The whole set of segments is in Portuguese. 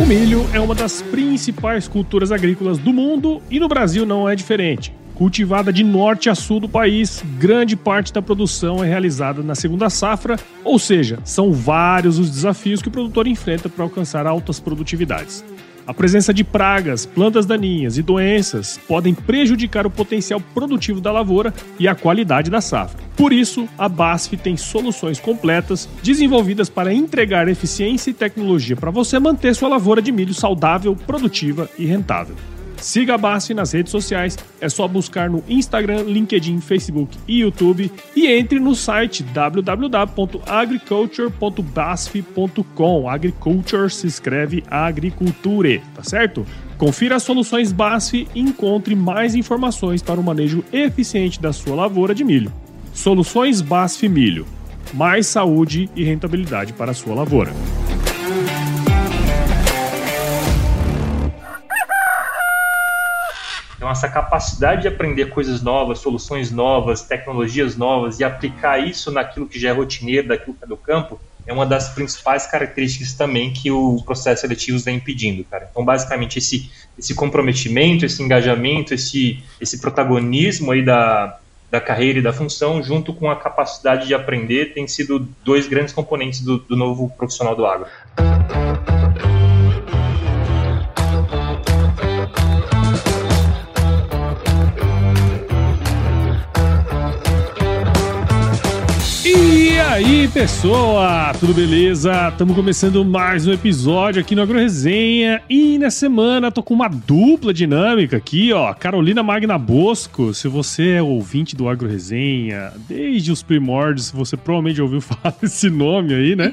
O milho é uma das principais culturas agrícolas do mundo e no Brasil não é diferente. Cultivada de norte a sul do país, grande parte da produção é realizada na segunda safra, ou seja, são vários os desafios que o produtor enfrenta para alcançar altas produtividades. A presença de pragas, plantas daninhas e doenças podem prejudicar o potencial produtivo da lavoura e a qualidade da safra. Por isso, a BASF tem soluções completas desenvolvidas para entregar eficiência e tecnologia para você manter sua lavoura de milho saudável, produtiva e rentável. Siga a BASF nas redes sociais, é só buscar no Instagram, LinkedIn, Facebook e YouTube e entre no site www.agriculture.basf.com. Agriculture se escreve agriculture, tá certo? Confira as soluções BASF e encontre mais informações para o manejo eficiente da sua lavoura de milho. Soluções BASF Milho. Mais saúde e rentabilidade para a sua lavoura. Então, essa capacidade de aprender coisas novas, soluções novas, tecnologias novas e aplicar isso naquilo que já é rotineiro, daquilo que é do campo, é uma das principais características também que o processo seletivo vem pedindo, cara. Então, basicamente, esse, esse comprometimento, esse engajamento, esse, esse protagonismo aí da, da carreira e da função, junto com a capacidade de aprender, tem sido dois grandes componentes do, do novo profissional do agro. Aí, pessoa? Tudo beleza? Estamos começando mais um episódio aqui no Agro Resenha e nessa semana tô com uma dupla dinâmica aqui, ó. Carolina Magna Bosco, se você é ouvinte do Agro Resenha, desde os primórdios, você provavelmente ouviu falar esse nome aí, né?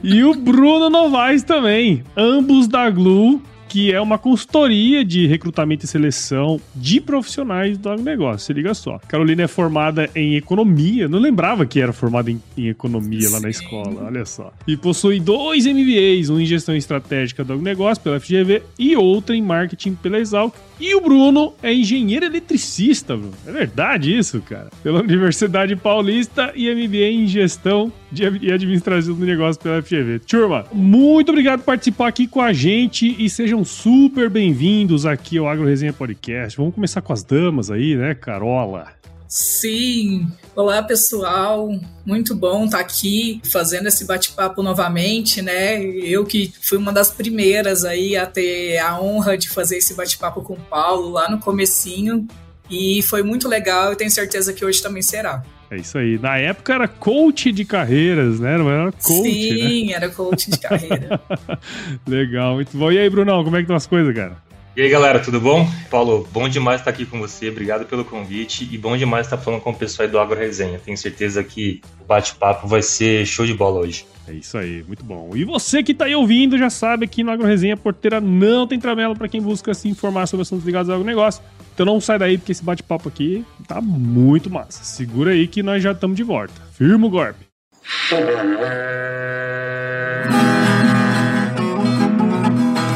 E o Bruno Novaes também, ambos da Glu, que é uma consultoria de recrutamento e seleção de profissionais do agronegócio. Se liga só. Carolina é formada em economia, não lembrava que era formada em, em economia Sim. lá na escola, olha só. E possui dois MBAs, um em gestão estratégica do agronegócio pela FGV e outro em marketing pela Exalc. E o Bruno é engenheiro eletricista, Bruno. É verdade isso, cara. Pela Universidade Paulista e MBA em gestão e administração do negócio pela FGV. Turma, muito obrigado por participar aqui com a gente e sejam super bem-vindos aqui ao Agro Resenha Podcast. Vamos começar com as damas aí, né, Carola? Sim. Olá, pessoal. Muito bom estar aqui fazendo esse bate-papo novamente, né? Eu que fui uma das primeiras aí a ter a honra de fazer esse bate-papo com o Paulo lá no comecinho e foi muito legal e tenho certeza que hoje também será. É isso aí. Na época era coach de carreiras, né? Não era coach, Sim, né? era coach de carreira. Legal, muito bom. E aí, Brunão, como é que estão as coisas, cara? E aí, galera, tudo bom? Paulo, bom demais estar aqui com você. Obrigado pelo convite e bom demais estar falando com o pessoal do Agro Resenha. Tenho certeza que o bate-papo vai ser show de bola hoje. É isso aí, muito bom. E você que está aí ouvindo já sabe que no Agro Resenha Porteira não tem tramela para quem busca se informar sobre assuntos ligados ao agronegócio. Então não sai daí, porque esse bate-papo aqui tá muito massa. Segura aí que nós já estamos de volta. Firma o golpe.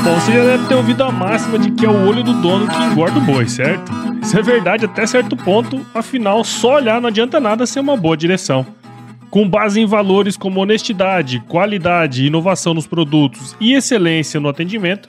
Bom, você já deve ter ouvido a máxima de que é o olho do dono que engorda o boi, certo? Isso é verdade até certo ponto, afinal, só olhar não adianta nada ser uma boa direção. Com base em valores como honestidade, qualidade, inovação nos produtos e excelência no atendimento,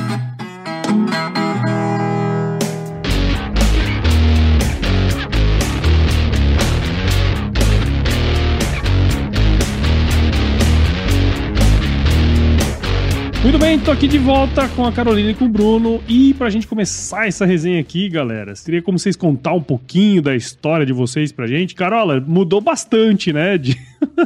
Muito bem, tô aqui de volta com a Carolina e com o Bruno. E pra gente começar essa resenha aqui, galera, seria como vocês contar um pouquinho da história de vocês pra gente. Carola, mudou bastante, né? De,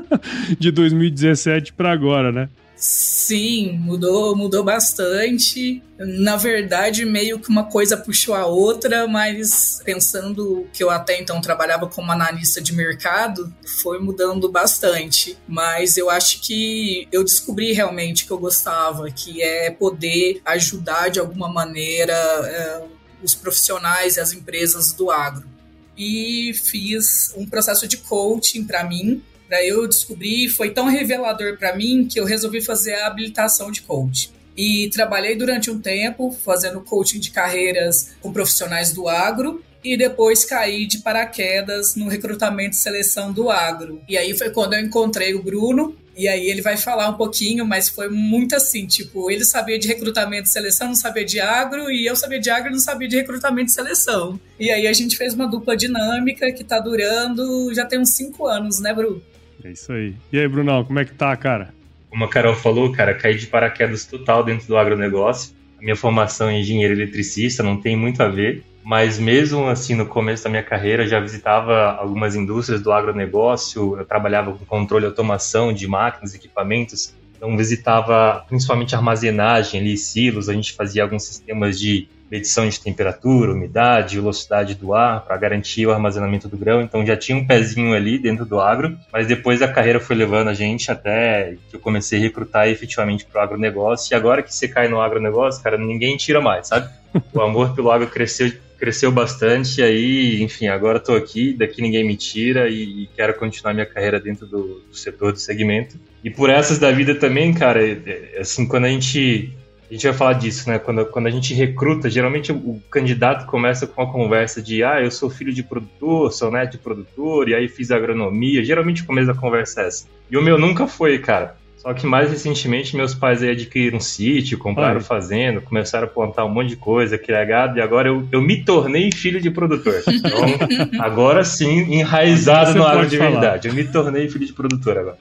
de 2017 pra agora, né? Sim, mudou, mudou bastante. Na verdade, meio que uma coisa puxou a outra, mas pensando que eu até então trabalhava como analista de mercado, foi mudando bastante. Mas eu acho que eu descobri realmente que eu gostava, que é poder ajudar de alguma maneira é, os profissionais e as empresas do agro. E fiz um processo de coaching para mim, para eu descobrir, foi tão revelador para mim que eu resolvi fazer a habilitação de coach. E trabalhei durante um tempo fazendo coaching de carreiras com profissionais do agro e depois caí de paraquedas no recrutamento e seleção do agro. E aí foi quando eu encontrei o Bruno, e aí ele vai falar um pouquinho, mas foi muito assim, tipo, ele sabia de recrutamento e seleção, não sabia de agro, e eu sabia de agro não sabia de recrutamento e seleção. E aí a gente fez uma dupla dinâmica que tá durando, já tem uns cinco anos, né, Bruno? É isso aí. E aí, Brunão, como é que tá, cara? Como a Carol falou, cara, caí de paraquedas total dentro do agronegócio. A minha formação é engenheiro eletricista, não tem muito a ver, mas mesmo assim, no começo da minha carreira, já visitava algumas indústrias do agronegócio, eu trabalhava com controle e automação de máquinas, equipamentos, então visitava principalmente armazenagem ali, silos, a gente fazia alguns sistemas de medição de temperatura, umidade, velocidade do ar para garantir o armazenamento do grão. Então já tinha um pezinho ali dentro do agro, mas depois a carreira foi levando a gente até que eu comecei a recrutar efetivamente para o agronegócio. E agora que você cai no agronegócio, cara, ninguém tira mais, sabe? O amor pelo agro cresceu cresceu bastante e aí, enfim, agora estou aqui, daqui ninguém me tira e, e quero continuar minha carreira dentro do, do, setor do segmento. E por essas da vida também, cara, é, é, assim, quando a gente a gente vai falar disso, né? Quando, quando a gente recruta, geralmente o, candidato começa com uma conversa de ah, eu sou filho de produtor, sou neto de produtor, e aí fiz agronomia. Geralmente o começo da conversa é essa. E o meu nunca foi, cara. Só que mais recentemente meus pais aí adquiriram um sítio, compraram Ai. fazenda, começaram a plantar um monte de coisa, criar gado, e agora eu, eu me tornei filho de produtor. Então, agora sim, enraizado no agro de falar. verdade. Eu me tornei filho de produtor agora.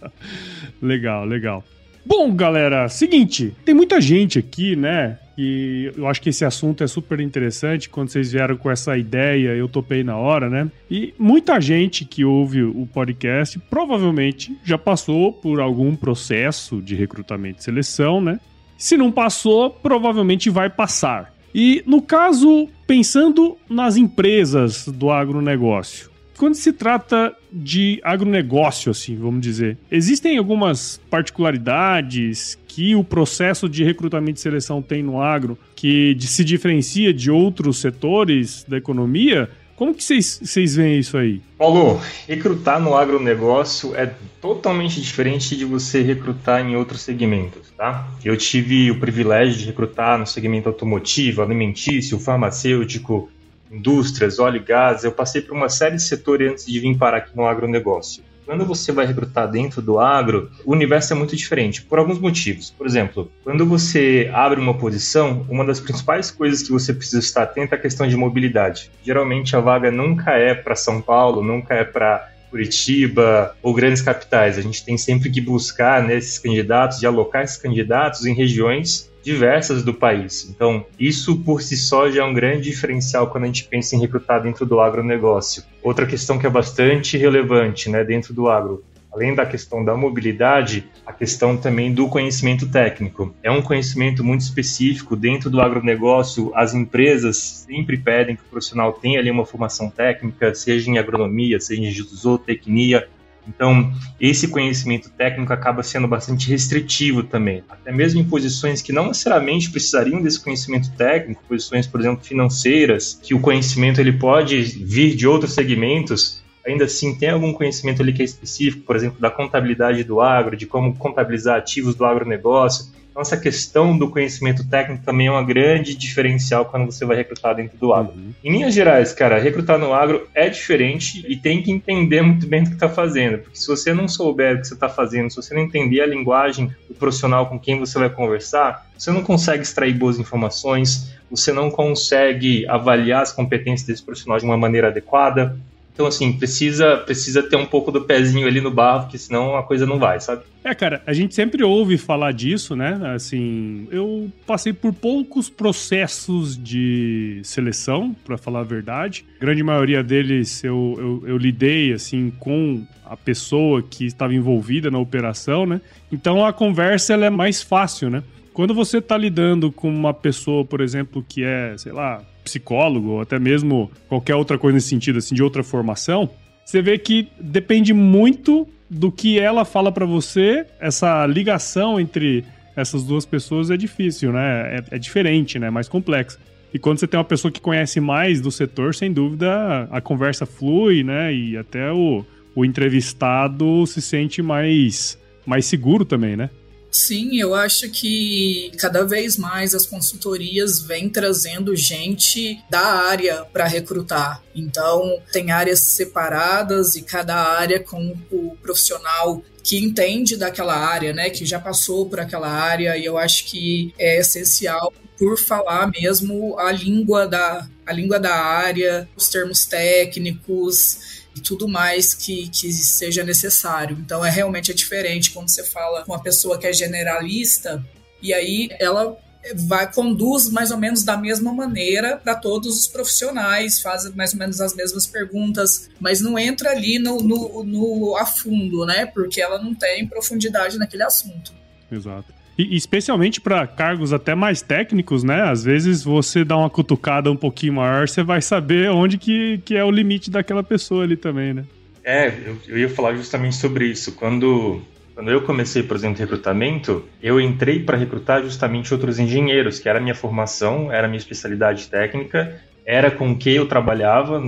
legal, legal. Bom, galera, seguinte, tem muita gente aqui, né? E eu acho que esse assunto é super interessante. Quando vocês vieram com essa ideia, eu topei na hora, né? E muita gente que ouve o podcast provavelmente já passou por algum processo de recrutamento e seleção, né? Se não passou, provavelmente vai passar. E no caso, pensando nas empresas do agronegócio, quando se trata de agronegócio, assim, vamos dizer, existem algumas particularidades que o processo de recrutamento e seleção tem no agro que se diferencia de outros setores da economia? Como que vocês veem isso aí? Paulo, recrutar no agronegócio é totalmente diferente de você recrutar em outros segmentos, tá? Eu tive o privilégio de recrutar no segmento automotivo, alimentício, farmacêutico, indústrias, óleo e gás, eu passei por uma série de setores antes de vir parar aqui no agronegócio. Quando você vai recrutar dentro do agro, o universo é muito diferente, por alguns motivos. Por exemplo, quando você abre uma posição, uma das principais coisas que você precisa estar atento é a questão de mobilidade. Geralmente a vaga nunca é para São Paulo, nunca é para Curitiba ou grandes capitais. A gente tem sempre que buscar né, candidatos e alocar esses candidatos em regiões diversas do país. Então, isso por si só já é um grande diferencial quando a gente pensa em recrutar dentro do agronegócio. Outra questão que é bastante relevante né, dentro do agro, além da questão da mobilidade, a questão também do conhecimento técnico. É um conhecimento muito específico dentro do agronegócio. As empresas sempre pedem que o profissional tenha ali uma formação técnica, seja em agronomia, seja em zootecnia, então, esse conhecimento técnico acaba sendo bastante restritivo também, até mesmo em posições que não necessariamente precisariam desse conhecimento técnico, posições, por exemplo, financeiras, que o conhecimento ele pode vir de outros segmentos, ainda assim tem algum conhecimento ali que é específico, por exemplo, da contabilidade do agro, de como contabilizar ativos do agronegócio. Essa questão do conhecimento técnico também é uma grande diferencial quando você vai recrutar dentro do agro. Uhum. Em linhas gerais, cara, recrutar no agro é diferente e tem que entender muito bem o que está fazendo. Porque se você não souber o que você está fazendo, se você não entender a linguagem do profissional com quem você vai conversar, você não consegue extrair boas informações, você não consegue avaliar as competências desse profissional de uma maneira adequada. Então, assim, precisa, precisa ter um pouco do pezinho ali no barro, porque senão a coisa não vai, sabe? É, cara, a gente sempre ouve falar disso, né? Assim, eu passei por poucos processos de seleção, para falar a verdade. A grande maioria deles eu, eu, eu lidei, assim, com a pessoa que estava envolvida na operação, né? Então a conversa ela é mais fácil, né? Quando você está lidando com uma pessoa, por exemplo, que é, sei lá, psicólogo, ou até mesmo qualquer outra coisa nesse sentido, assim, de outra formação, você vê que depende muito do que ela fala para você, essa ligação entre essas duas pessoas é difícil, né? É, é, diferente, né? É mais complexo. E quando você tem uma pessoa que conhece mais do setor, sem dúvida, a conversa flui, né? E até o, o entrevistado se sente mais, mais seguro também, né? Sim, eu acho que cada vez mais as consultorias vêm trazendo gente da área para recrutar. Então, tem áreas separadas e cada área com o profissional que entende daquela área, né, que já passou por aquela área, e eu acho que é essencial por falar mesmo a língua da a língua da área, os termos técnicos, e tudo mais que, que seja necessário. Então é realmente é diferente quando você fala com uma pessoa que é generalista e aí ela vai conduz mais ou menos da mesma maneira para todos os profissionais, faz mais ou menos as mesmas perguntas, mas não entra ali no, no, no a fundo, né? Porque ela não tem profundidade naquele assunto. Exato. E especialmente para cargos até mais técnicos, né? Às vezes você dá uma cutucada um pouquinho maior, você vai saber onde que, que é o limite daquela pessoa ali também, né? É, eu, eu ia falar justamente sobre isso. Quando, quando eu comecei, por exemplo, recrutamento, eu entrei para recrutar justamente outros engenheiros, que era a minha formação, era a minha especialidade técnica, era com que eu trabalhava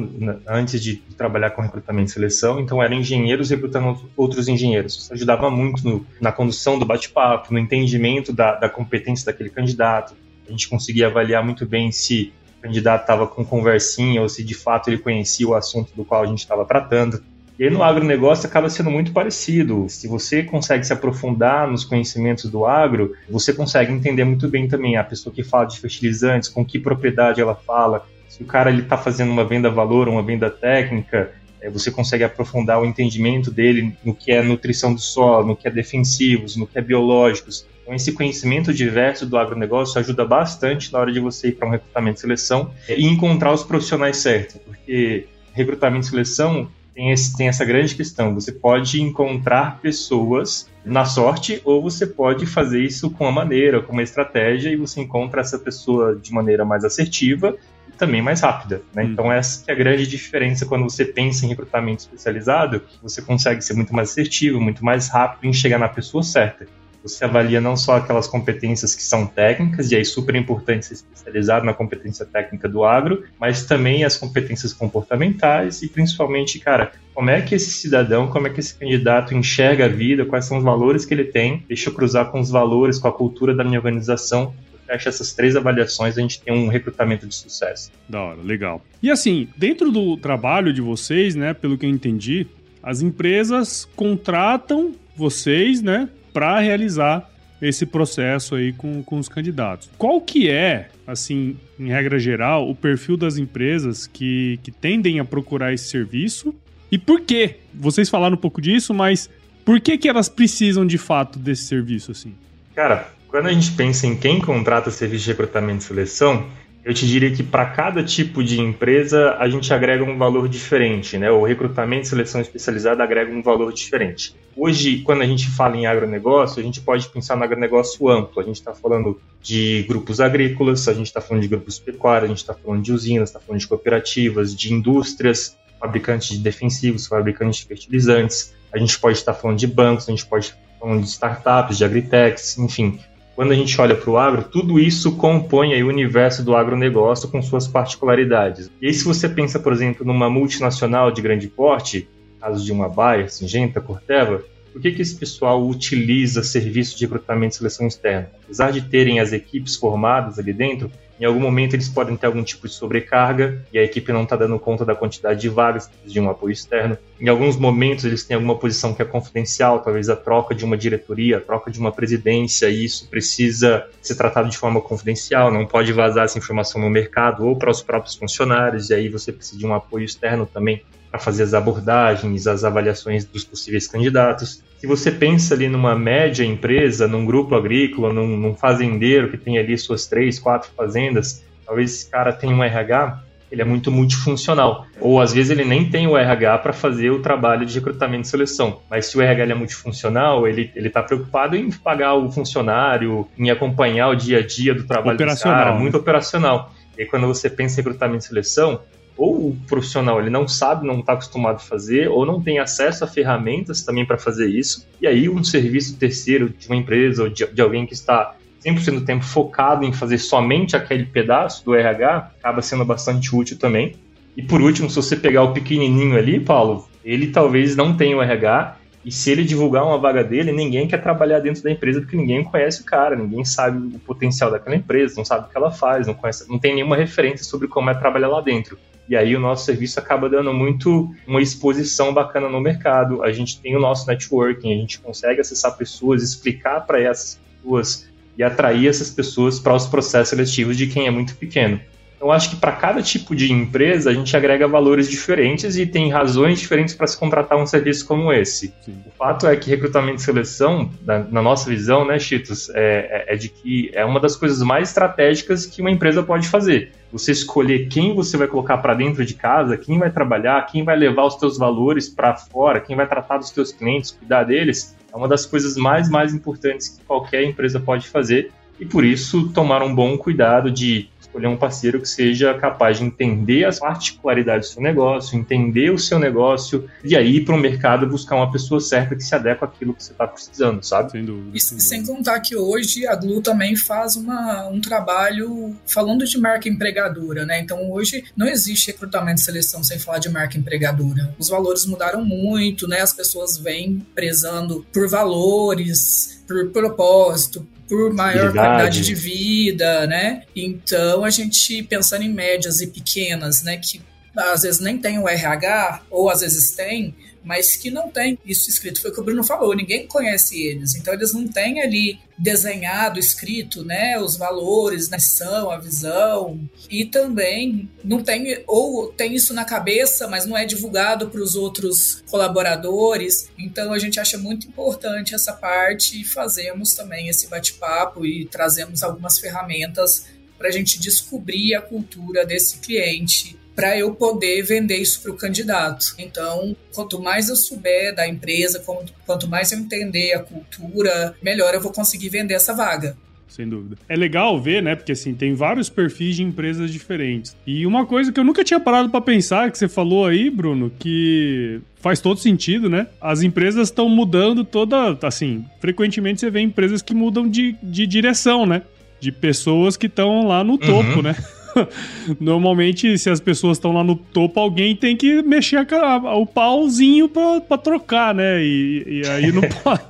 antes de trabalhar com recrutamento e seleção, então eram engenheiros recrutando outros engenheiros. Isso ajudava muito no, na condução do bate-papo, no entendimento da, da, competência daquele candidato. A gente conseguia avaliar muito bem se o candidato estava com conversinha ou se de fato ele conhecia o assunto do qual a gente estava tratando. E aí no agronegócio acaba sendo muito parecido. Se você consegue se aprofundar nos conhecimentos do agro, você consegue entender muito bem também a pessoa que fala de fertilizantes, com que propriedade ela fala, se o cara ele está fazendo uma venda valor, uma venda técnica, é, você consegue aprofundar o entendimento dele no que é nutrição do solo, no que é defensivos, no que é biológicos. Então, esse conhecimento diverso do agronegócio ajuda bastante na hora de você ir para um recrutamento e seleção e encontrar os profissionais certos, porque recrutamento e seleção tem, esse, tem essa grande questão. Você pode encontrar pessoas na sorte ou você pode fazer isso com uma maneira, com uma estratégia e você encontra essa pessoa de maneira mais assertiva também mais rápida. Né? Hum. Então, essa é a grande diferença quando você pensa em recrutamento especializado, você consegue ser muito mais assertivo, muito mais rápido em chegar na pessoa certa. Você avalia não só aquelas competências que são técnicas, e aí super importante ser especializado na competência técnica do agro, mas também as competências comportamentais e principalmente, cara, como é que esse cidadão, como é que esse candidato enxerga a vida, quais são os valores que ele tem, deixa eu cruzar com os valores, com a cultura da minha organização fecha essas três avaliações, a gente tem um recrutamento de sucesso. Da hora, legal. E assim, dentro do trabalho de vocês, né, pelo que eu entendi, as empresas contratam vocês, né, para realizar esse processo aí com, com os candidatos. Qual que é, assim, em regra geral, o perfil das empresas que, que tendem a procurar esse serviço? E por quê? Vocês falaram um pouco disso, mas por que que elas precisam de fato desse serviço, assim? Cara, quando a gente pensa em quem contrata serviço de recrutamento e seleção, eu te diria que para cada tipo de empresa a gente agrega um valor diferente, né? O recrutamento e seleção especializada agrega um valor diferente. Hoje, quando a gente fala em agronegócio, a gente pode pensar no agronegócio amplo. A gente está falando de grupos agrícolas, a gente está falando de grupos pecuários, a gente está falando de usinas, está falando de cooperativas, de indústrias, fabricantes de defensivos, fabricantes de fertilizantes. A gente pode estar falando de bancos, a gente pode estar falando de startups, de agritechs, enfim quando a gente olha para o agro, tudo isso compõe o universo do agronegócio com suas particularidades. E aí, se você pensa, por exemplo, numa multinacional de grande porte, caso de uma Bayer, Singenta, Corteva, por que, que esse pessoal utiliza serviço de recrutamento e seleção externa? Apesar de terem as equipes formadas ali dentro, em algum momento eles podem ter algum tipo de sobrecarga e a equipe não está dando conta da quantidade de vagas de um apoio externo. Em alguns momentos eles têm alguma posição que é confidencial, talvez a troca de uma diretoria, a troca de uma presidência, e isso precisa ser tratado de forma confidencial, não pode vazar essa informação no mercado ou para os próprios funcionários, e aí você precisa de um apoio externo também para fazer as abordagens, as avaliações dos possíveis candidatos. Se você pensa ali numa média empresa, num grupo agrícola, num, num fazendeiro que tem ali suas três, quatro fazendas, talvez esse cara tenha um RH, ele é muito multifuncional. Ou às vezes ele nem tem o RH para fazer o trabalho de recrutamento e seleção. Mas se o RH é multifuncional, ele está preocupado em pagar o funcionário, em acompanhar o dia a dia do trabalho do cara, né? muito operacional. E aí, quando você pensa em recrutamento e seleção, ou o profissional ele não sabe, não está acostumado a fazer, ou não tem acesso a ferramentas também para fazer isso. E aí um serviço terceiro de uma empresa ou de, de alguém que está 100% do tempo focado em fazer somente aquele pedaço do RH acaba sendo bastante útil também. E por último, se você pegar o pequenininho ali, Paulo, ele talvez não tenha o RH e se ele divulgar uma vaga dele, ninguém quer trabalhar dentro da empresa porque ninguém conhece o cara, ninguém sabe o potencial daquela empresa, não sabe o que ela faz, não conhece, não tem nenhuma referência sobre como é trabalhar lá dentro. E aí o nosso serviço acaba dando muito uma exposição bacana no mercado. A gente tem o nosso networking, a gente consegue acessar pessoas, explicar para essas pessoas e atrair essas pessoas para os processos seletivos de quem é muito pequeno. Eu acho que para cada tipo de empresa a gente agrega valores diferentes e tem razões diferentes para se contratar um serviço como esse. Sim. O fato é que recrutamento e seleção, na, na nossa visão, né, Chitos, é, é, é, de que é uma das coisas mais estratégicas que uma empresa pode fazer. Você escolher quem você vai colocar para dentro de casa, quem vai trabalhar, quem vai levar os teus valores para fora, quem vai tratar dos teus clientes, cuidar deles, é uma das coisas mais mais importantes que qualquer empresa pode fazer. E por isso tomar um bom cuidado de escolher um parceiro que seja capaz de entender as particularidades do seu negócio, entender o seu negócio e aí ir para o mercado buscar uma pessoa certa que se adequa àquilo que você está precisando, sabe? Sem dúvida. E sem, sem contar que hoje a Glu também faz uma, um trabalho falando de marca empregadora, né? Então hoje não existe recrutamento e seleção sem falar de marca empregadora. Os valores mudaram muito, né? As pessoas vêm prezando por valores, por propósito, por maior qualidade de vida, né? Então a gente pensando em médias e pequenas, né, que às vezes nem tem o RH ou às vezes tem, mas que não tem isso escrito. Foi o que o Bruno falou, ninguém conhece eles. Então eles não têm ali desenhado, escrito, né, os valores, a missão, a visão. E também não tem ou tem isso na cabeça, mas não é divulgado para os outros colaboradores. Então a gente acha muito importante essa parte e fazemos também esse bate-papo e trazemos algumas ferramentas para a gente descobrir a cultura desse cliente para eu poder vender isso para o candidato. Então, quanto mais eu souber da empresa, quanto mais eu entender a cultura, melhor eu vou conseguir vender essa vaga sem dúvida. É legal ver, né? Porque assim, tem vários perfis de empresas diferentes. E uma coisa que eu nunca tinha parado para pensar, que você falou aí, Bruno, que faz todo sentido, né? As empresas estão mudando toda. Assim, frequentemente você vê empresas que mudam de, de direção, né? De pessoas que estão lá no topo, uhum. né? Normalmente, se as pessoas estão lá no topo, alguém tem que mexer a, o pauzinho pra, pra trocar, né? E, e aí não, pode,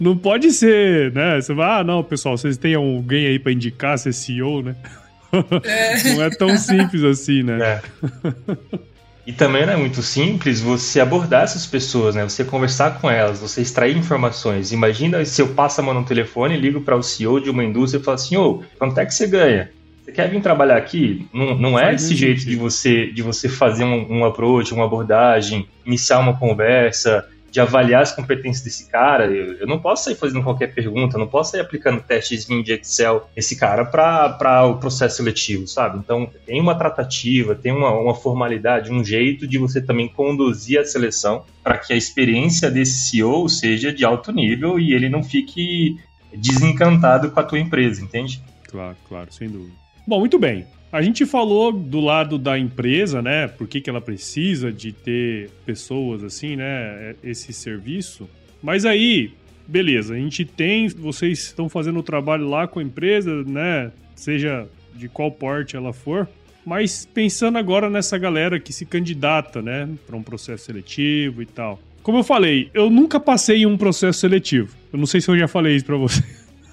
não pode ser, né? Você vai, ah, não, pessoal, vocês têm alguém aí pra indicar ser CEO, né? É. Não é tão simples assim, né? É. E também não é muito simples você abordar essas pessoas, né? Você conversar com elas, você extrair informações. Imagina se eu passo a mão no telefone, ligo para o CEO de uma indústria e falo assim: ô, quanto é que você ganha? Quer vir trabalhar aqui? Não, não é desse jeito de você, de você fazer um, um approach, uma abordagem, iniciar uma conversa, de avaliar as competências desse cara. Eu, eu, não posso sair fazendo qualquer pergunta, não posso sair aplicando testes de Excel esse cara para o processo seletivo, sabe? Então, tem uma tratativa, tem uma, uma formalidade, um jeito de você também conduzir a seleção para que a experiência desse CEO seja de alto nível e ele não fique desencantado com a tua empresa, entende? Claro, claro, sem dúvida. Bom, muito bem. A gente falou do lado da empresa, né? Por que, que ela precisa de ter pessoas assim, né? Esse serviço. Mas aí, beleza, a gente tem, vocês estão fazendo o trabalho lá com a empresa, né? Seja de qual porte ela for. Mas pensando agora nessa galera que se candidata, né, para um processo seletivo e tal. Como eu falei, eu nunca passei em um processo seletivo. Eu não sei se eu já falei isso para você.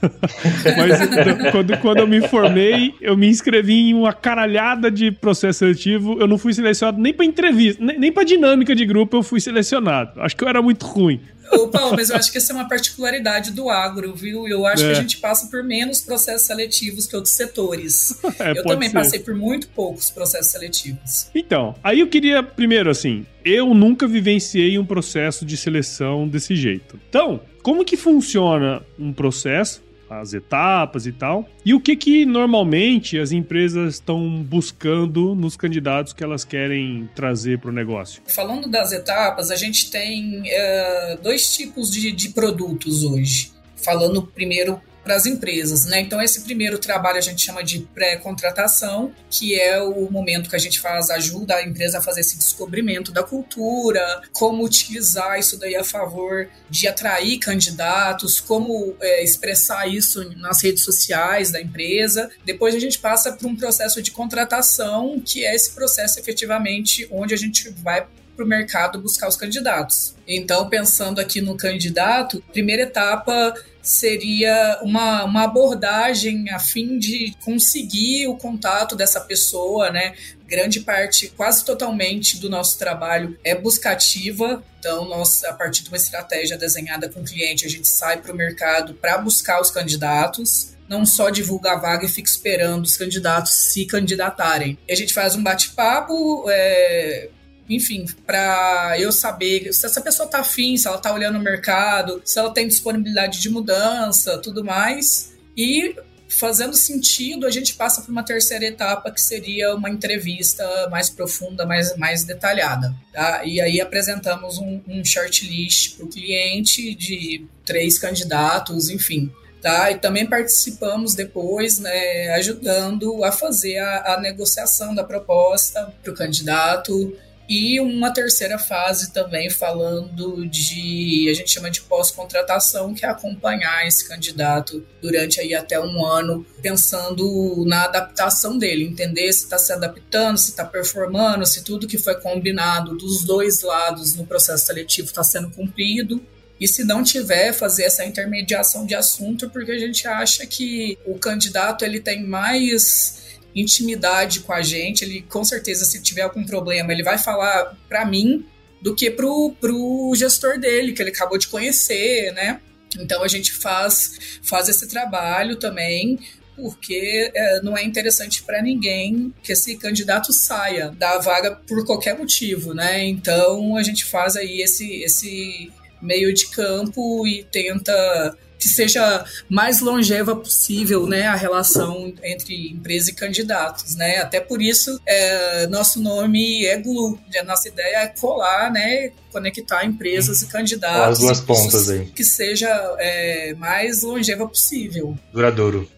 Mas quando, quando eu me formei, eu me inscrevi em uma caralhada de processo seletivo. Eu não fui selecionado nem para entrevista, nem, nem para dinâmica de grupo eu fui selecionado. Acho que eu era muito ruim. Ô, Paulo, mas eu acho que essa é uma particularidade do agro, viu? Eu acho é. que a gente passa por menos processos seletivos que outros setores. É, eu também ser. passei por muito poucos processos seletivos. Então, aí eu queria, primeiro, assim, eu nunca vivenciei um processo de seleção desse jeito. Então, como que funciona um processo as etapas e tal. E o que que normalmente as empresas estão buscando nos candidatos que elas querem trazer para o negócio? Falando das etapas, a gente tem uh, dois tipos de, de produtos hoje. Falando primeiro para as empresas, né? Então esse primeiro trabalho a gente chama de pré-contratação, que é o momento que a gente faz ajuda a empresa a fazer esse descobrimento da cultura, como utilizar isso daí a favor de atrair candidatos, como é, expressar isso nas redes sociais da empresa. Depois a gente passa para um processo de contratação, que é esse processo efetivamente onde a gente vai para o mercado buscar os candidatos. Então, pensando aqui no candidato, primeira etapa seria uma, uma abordagem a fim de conseguir o contato dessa pessoa, né? Grande parte, quase totalmente do nosso trabalho é buscativa. Então, nós, a partir de uma estratégia desenhada com o cliente, a gente sai para o mercado para buscar os candidatos não só divulga a vaga e fica esperando os candidatos se candidatarem. A gente faz um bate-papo, é, enfim, para eu saber se essa pessoa tá afim, se ela tá olhando o mercado, se ela tem disponibilidade de mudança, tudo mais. E fazendo sentido, a gente passa para uma terceira etapa que seria uma entrevista mais profunda, mais, mais detalhada. Tá? E aí apresentamos um, um shortlist para o cliente de três candidatos, enfim. Tá? E também participamos depois, né, ajudando a fazer a, a negociação da proposta para o candidato e uma terceira fase também falando de, a gente chama de pós-contratação, que é acompanhar esse candidato durante aí até um ano, pensando na adaptação dele, entender se está se adaptando, se está performando, se tudo que foi combinado dos dois lados no processo seletivo está sendo cumprido. E se não tiver, fazer essa intermediação de assunto, porque a gente acha que o candidato ele tem mais intimidade com a gente. Ele, com certeza, se tiver algum problema, ele vai falar para mim do que pro, pro gestor dele, que ele acabou de conhecer, né? Então a gente faz, faz esse trabalho também, porque é, não é interessante para ninguém que esse candidato saia da vaga por qualquer motivo, né? Então a gente faz aí esse, esse meio de campo e tenta que seja mais longeva possível, né, a relação entre empresa e candidatos, né? Até por isso, é, nosso nome é Glue. A nossa ideia é colar, né, conectar empresas e candidatos. As duas pontas aí. Que seja é, mais longeva possível. Duradouro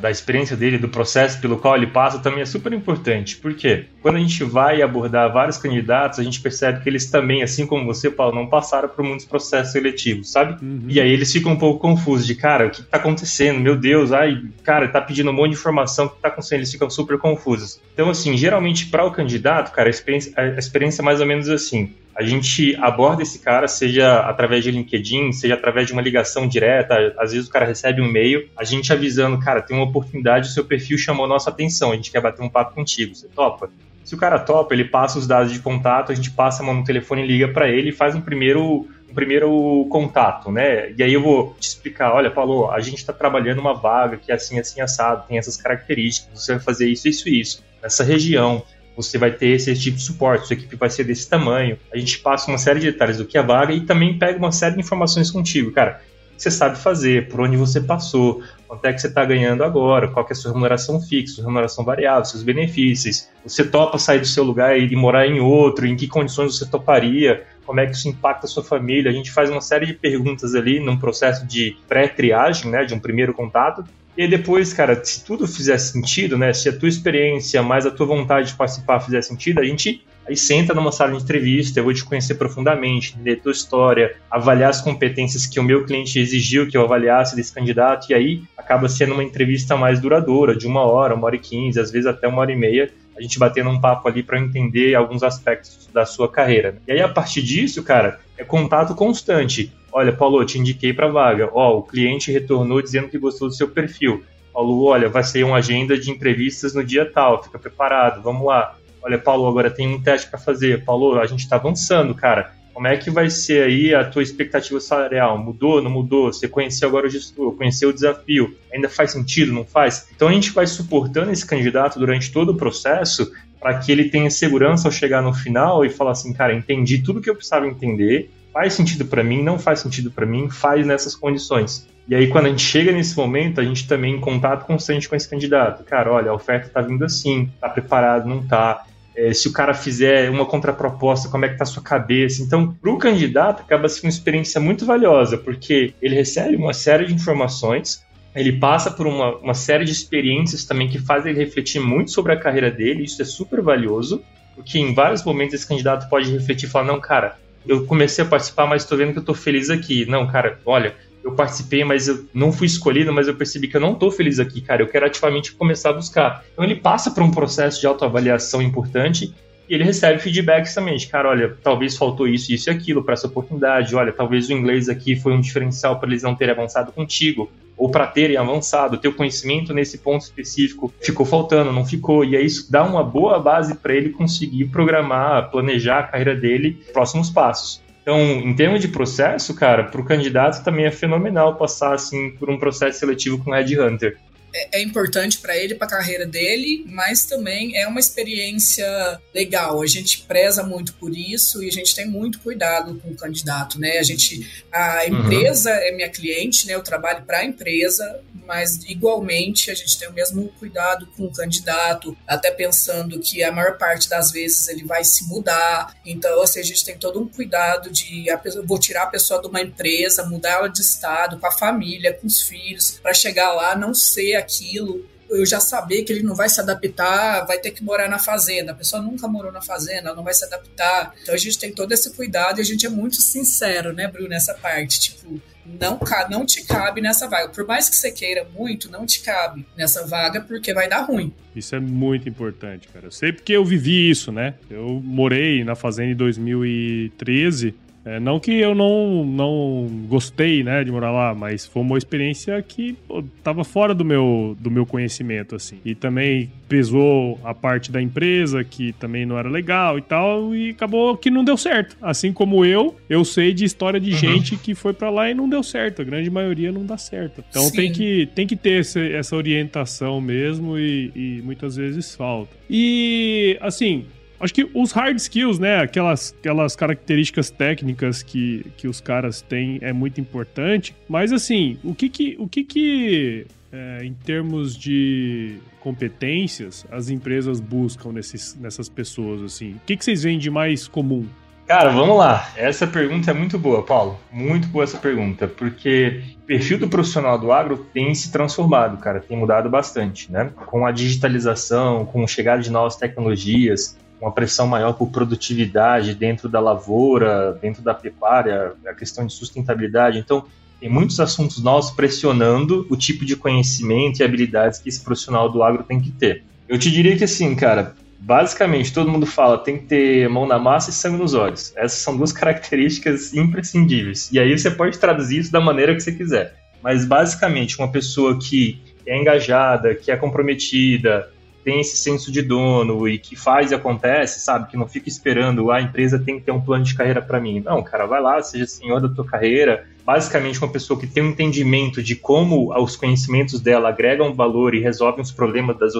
da experiência dele, do processo pelo qual ele passa, também é super importante. Por quê? Quando a gente vai abordar vários candidatos, a gente percebe que eles também, assim como você, Paulo, não passaram por muitos processos seletivos, sabe? Uhum. E aí eles ficam um pouco confusos de, cara, o que tá acontecendo? Meu Deus, ai, cara, tá pedindo um monte de informação, o que tá acontecendo? Eles ficam super confusos. Então, assim, geralmente para o candidato, cara, a experiência, a experiência é mais ou menos assim a gente aborda esse cara, seja através de LinkedIn, seja através de uma ligação direta, às vezes o cara recebe um e-mail, a gente avisando, cara, tem uma oportunidade, o seu perfil chamou nossa atenção, a gente quer bater um papo contigo, você topa? Se o cara topa, ele passa os dados de contato, a gente passa a mão no telefone, liga para ele e faz um primeiro um primeiro contato, né? E aí eu vou te explicar, olha, Paulo, a gente está trabalhando uma vaga que é assim, assim, assado, tem essas características, você vai fazer isso, isso isso, nessa região você vai ter esse tipo de suporte, sua equipe vai ser desse tamanho. A gente passa uma série de detalhes do que é a vaga e também pega uma série de informações contigo, cara. O que você sabe fazer, por onde você passou, quanto é que você está ganhando agora, qual é a sua remuneração fixa, sua remuneração variável, seus benefícios. Você topa sair do seu lugar e morar em outro, em que condições você toparia, como é que isso impacta a sua família. A gente faz uma série de perguntas ali num processo de pré-triagem, né, de um primeiro contato, e depois, cara, se tudo fizer sentido, né? Se a tua experiência mais a tua vontade de participar fizer sentido, a gente aí senta numa sala de entrevista, eu vou te conhecer profundamente, entender tua história, avaliar as competências que o meu cliente exigiu que eu avaliasse desse candidato, e aí acaba sendo uma entrevista mais duradoura, de uma hora, uma hora e quinze, às vezes até uma hora e meia, a gente batendo um papo ali para entender alguns aspectos da sua carreira. E aí, a partir disso, cara, é contato constante. Olha, Paulo, eu te indiquei para vaga. Ó, o cliente retornou dizendo que gostou do seu perfil. Paulo, olha, vai ser uma agenda de entrevistas no dia tal, fica preparado, vamos lá. Olha, Paulo, agora tem um teste para fazer. Paulo, a gente está avançando, cara. como é que vai ser aí a tua expectativa salarial? Mudou, não mudou? Você conheceu agora o gestor, conheceu o desafio, ainda faz sentido, não faz? Então a gente vai suportando esse candidato durante todo o processo para que ele tenha segurança ao chegar no final e falar assim, cara, entendi tudo que eu precisava entender, faz sentido para mim, não faz sentido para mim, faz nessas condições. E aí, quando a gente chega nesse momento, a gente também em contato constante com esse candidato. Cara, olha, a oferta está vindo assim, está preparado, não está é, se o cara fizer uma contraproposta, como é que tá a sua cabeça. Então, para o candidato, acaba sendo uma experiência muito valiosa, porque ele recebe uma série de informações, ele passa por uma, uma série de experiências também que fazem ele refletir muito sobre a carreira dele, isso é super valioso, porque em vários momentos esse candidato pode refletir e falar, não, cara, eu comecei a participar, mas estou vendo que eu estou feliz aqui. Não, cara, olha, eu participei, mas eu não fui escolhido, mas eu percebi que eu não estou feliz aqui, cara. Eu quero ativamente começar a buscar. Então ele passa por um processo de autoavaliação importante e ele recebe feedbacks também de, cara, olha, talvez faltou isso, isso e aquilo para essa oportunidade. Olha, talvez o inglês aqui foi um diferencial para eles não terem avançado contigo ou para terem avançado. O teu conhecimento nesse ponto específico ficou faltando, não ficou. E aí isso dá uma boa base para ele conseguir programar, planejar a carreira dele, próximos passos. Então, em termos de processo, cara, para o candidato também é fenomenal passar assim por um processo seletivo com Red Hunter é, é importante para ele, para a carreira dele, mas também é uma experiência legal. A gente preza muito por isso e a gente tem muito cuidado com o candidato, né? A gente, a uhum. empresa uhum. é minha cliente, né? Eu trabalho para a empresa, mas igualmente a gente tem o mesmo cuidado com o candidato, até pensando que a maior parte das vezes ele vai se mudar. Então, assim, a gente tem todo um cuidado de a pessoa, vou tirar a pessoa de uma empresa, mudar ela de estado, com a família, com os filhos, para chegar lá não ser aquilo eu já saber que ele não vai se adaptar, vai ter que morar na fazenda. A pessoa nunca morou na fazenda, não vai se adaptar. Então a gente tem todo esse cuidado e a gente é muito sincero, né, Bruno, nessa parte. Tipo, não, não te cabe nessa vaga. Por mais que você queira muito, não te cabe nessa vaga porque vai dar ruim. Isso é muito importante, cara. Eu sei porque eu vivi isso, né? Eu morei na fazenda em 2013 é, não que eu não, não gostei, né, de morar lá, mas foi uma experiência que pô, tava fora do meu, do meu conhecimento, assim. E também pesou a parte da empresa, que também não era legal e tal, e acabou que não deu certo. Assim como eu, eu sei de história de uhum. gente que foi para lá e não deu certo. A grande maioria não dá certo. Então tem que, tem que ter esse, essa orientação mesmo e, e muitas vezes falta. E, assim, Acho que os hard skills, né? Aquelas, aquelas características técnicas que, que os caras têm é muito importante. Mas assim, o que que, o que, que é, em termos de competências as empresas buscam nesses, nessas pessoas, assim? O que, que vocês veem de mais comum? Cara, vamos lá. Essa pergunta é muito boa, Paulo. Muito boa essa pergunta, porque o perfil do profissional do agro tem se transformado, cara, tem mudado bastante, né? Com a digitalização, com a chegada de novas tecnologias, uma pressão maior por produtividade dentro da lavoura, dentro da pecuária, a questão de sustentabilidade. Então, tem muitos assuntos novos pressionando o tipo de conhecimento e habilidades que esse profissional do agro tem que ter. Eu te diria que assim, cara, basicamente todo mundo fala tem que ter mão na massa e sangue nos olhos. Essas são duas características imprescindíveis. E aí você pode traduzir isso da maneira que você quiser. Mas basicamente, uma pessoa que é engajada, que é comprometida, tem esse senso de dono e que faz e acontece, sabe? Que não fica esperando, ah, a empresa tem que ter um plano de carreira para mim. Não, cara, vai lá, seja senhor da tua carreira. Basicamente, uma pessoa que tem um entendimento de como os conhecimentos dela agregam valor e resolvem os problemas das,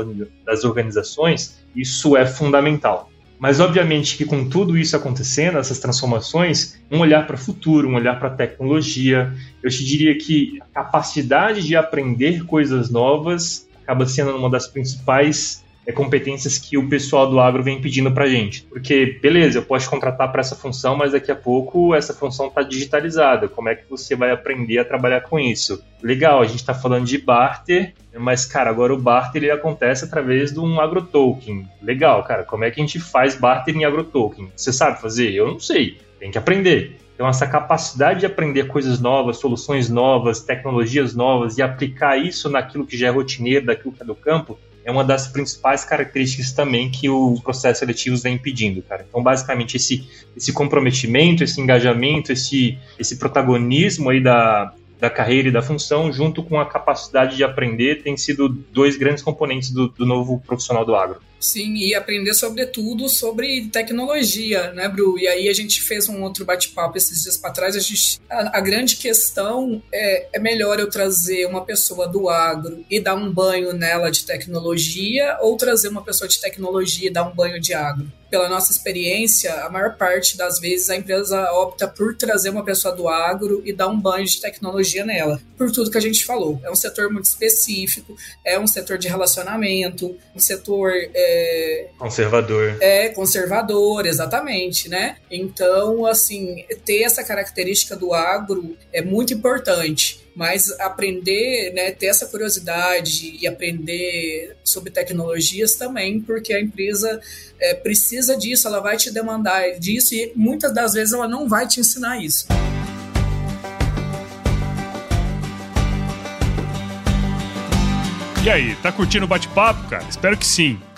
das organizações, isso é fundamental. Mas, obviamente, que com tudo isso acontecendo, essas transformações, um olhar para o futuro, um olhar para a tecnologia, eu te diria que a capacidade de aprender coisas novas acaba sendo uma das principais é, competências que o pessoal do agro vem pedindo para gente. Porque, beleza, eu posso contratar para essa função, mas daqui a pouco essa função está digitalizada. Como é que você vai aprender a trabalhar com isso? Legal, a gente está falando de barter, mas, cara, agora o barter ele acontece através de um agrotoken. Legal, cara, como é que a gente faz barter em agrotoken? Você sabe fazer? Eu não sei, tem que aprender. Então, essa capacidade de aprender coisas novas, soluções novas, tecnologias novas e aplicar isso naquilo que já é rotineiro, daquilo que é do campo, é uma das principais características também que o processo seletivo vem pedindo, cara. Então, basicamente, esse, esse comprometimento, esse engajamento, esse, esse protagonismo aí da, da carreira e da função, junto com a capacidade de aprender, tem sido dois grandes componentes do, do novo profissional do agro. Sim, e aprender sobretudo sobre tecnologia, né, Bru? E aí a gente fez um outro bate-papo esses dias para trás. A, gente, a, a, grande questão é, é melhor eu trazer uma pessoa do agro e dar um banho nela de tecnologia ou trazer uma pessoa de tecnologia e dar um banho de agro? pela nossa experiência, a maior parte das vezes a empresa opta por trazer uma pessoa do agro e dar um banho de tecnologia nela, por tudo que a gente falou. É um setor muito específico, é um setor de relacionamento, um setor. É, conservador. É, conservador, exatamente, né? Então, assim, ter essa característica do agro é muito importante mas aprender, né, ter essa curiosidade e aprender sobre tecnologias também, porque a empresa é, precisa disso, ela vai te demandar disso e muitas das vezes ela não vai te ensinar isso. E aí, tá curtindo o bate-papo, cara? Espero que sim.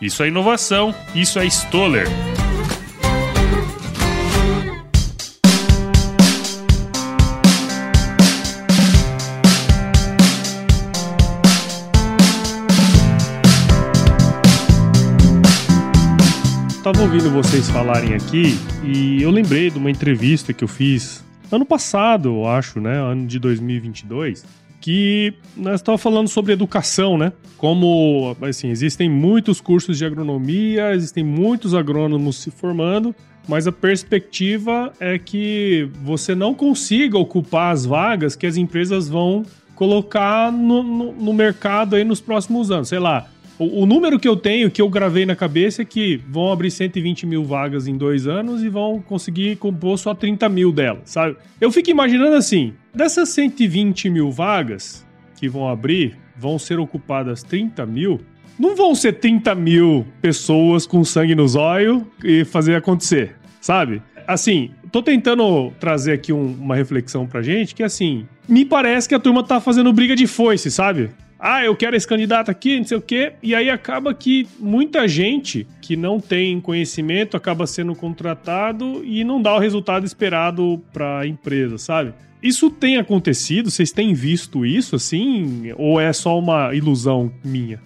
Isso é inovação, isso é Stoller. Estava ouvindo vocês falarem aqui e eu lembrei de uma entrevista que eu fiz ano passado, eu acho, né? Ano de 2022 que nós estávamos falando sobre educação, né? Como, assim, existem muitos cursos de agronomia, existem muitos agrônomos se formando, mas a perspectiva é que você não consiga ocupar as vagas que as empresas vão colocar no, no, no mercado aí nos próximos anos. Sei lá, o, o, número que eu tenho, que eu gravei na cabeça, é que vão abrir 120 mil vagas em dois anos e vão conseguir compor só 30 mil delas, sabe? Eu fico imaginando assim, Dessas 120 mil vagas que vão abrir, vão ser ocupadas 30 mil. Não vão ser 30 mil pessoas com sangue nos olhos e fazer acontecer, sabe? Assim, tô tentando trazer aqui um, uma reflexão pra gente que, assim, me parece que a turma tá fazendo briga de foice, sabe? ah, eu quero esse candidato aqui, não sei o quê. E aí acaba que muita gente que não tem conhecimento acaba sendo contratado e não dá o resultado esperado para a empresa, sabe? Isso tem acontecido? Vocês têm visto isso assim? Ou é só uma ilusão minha?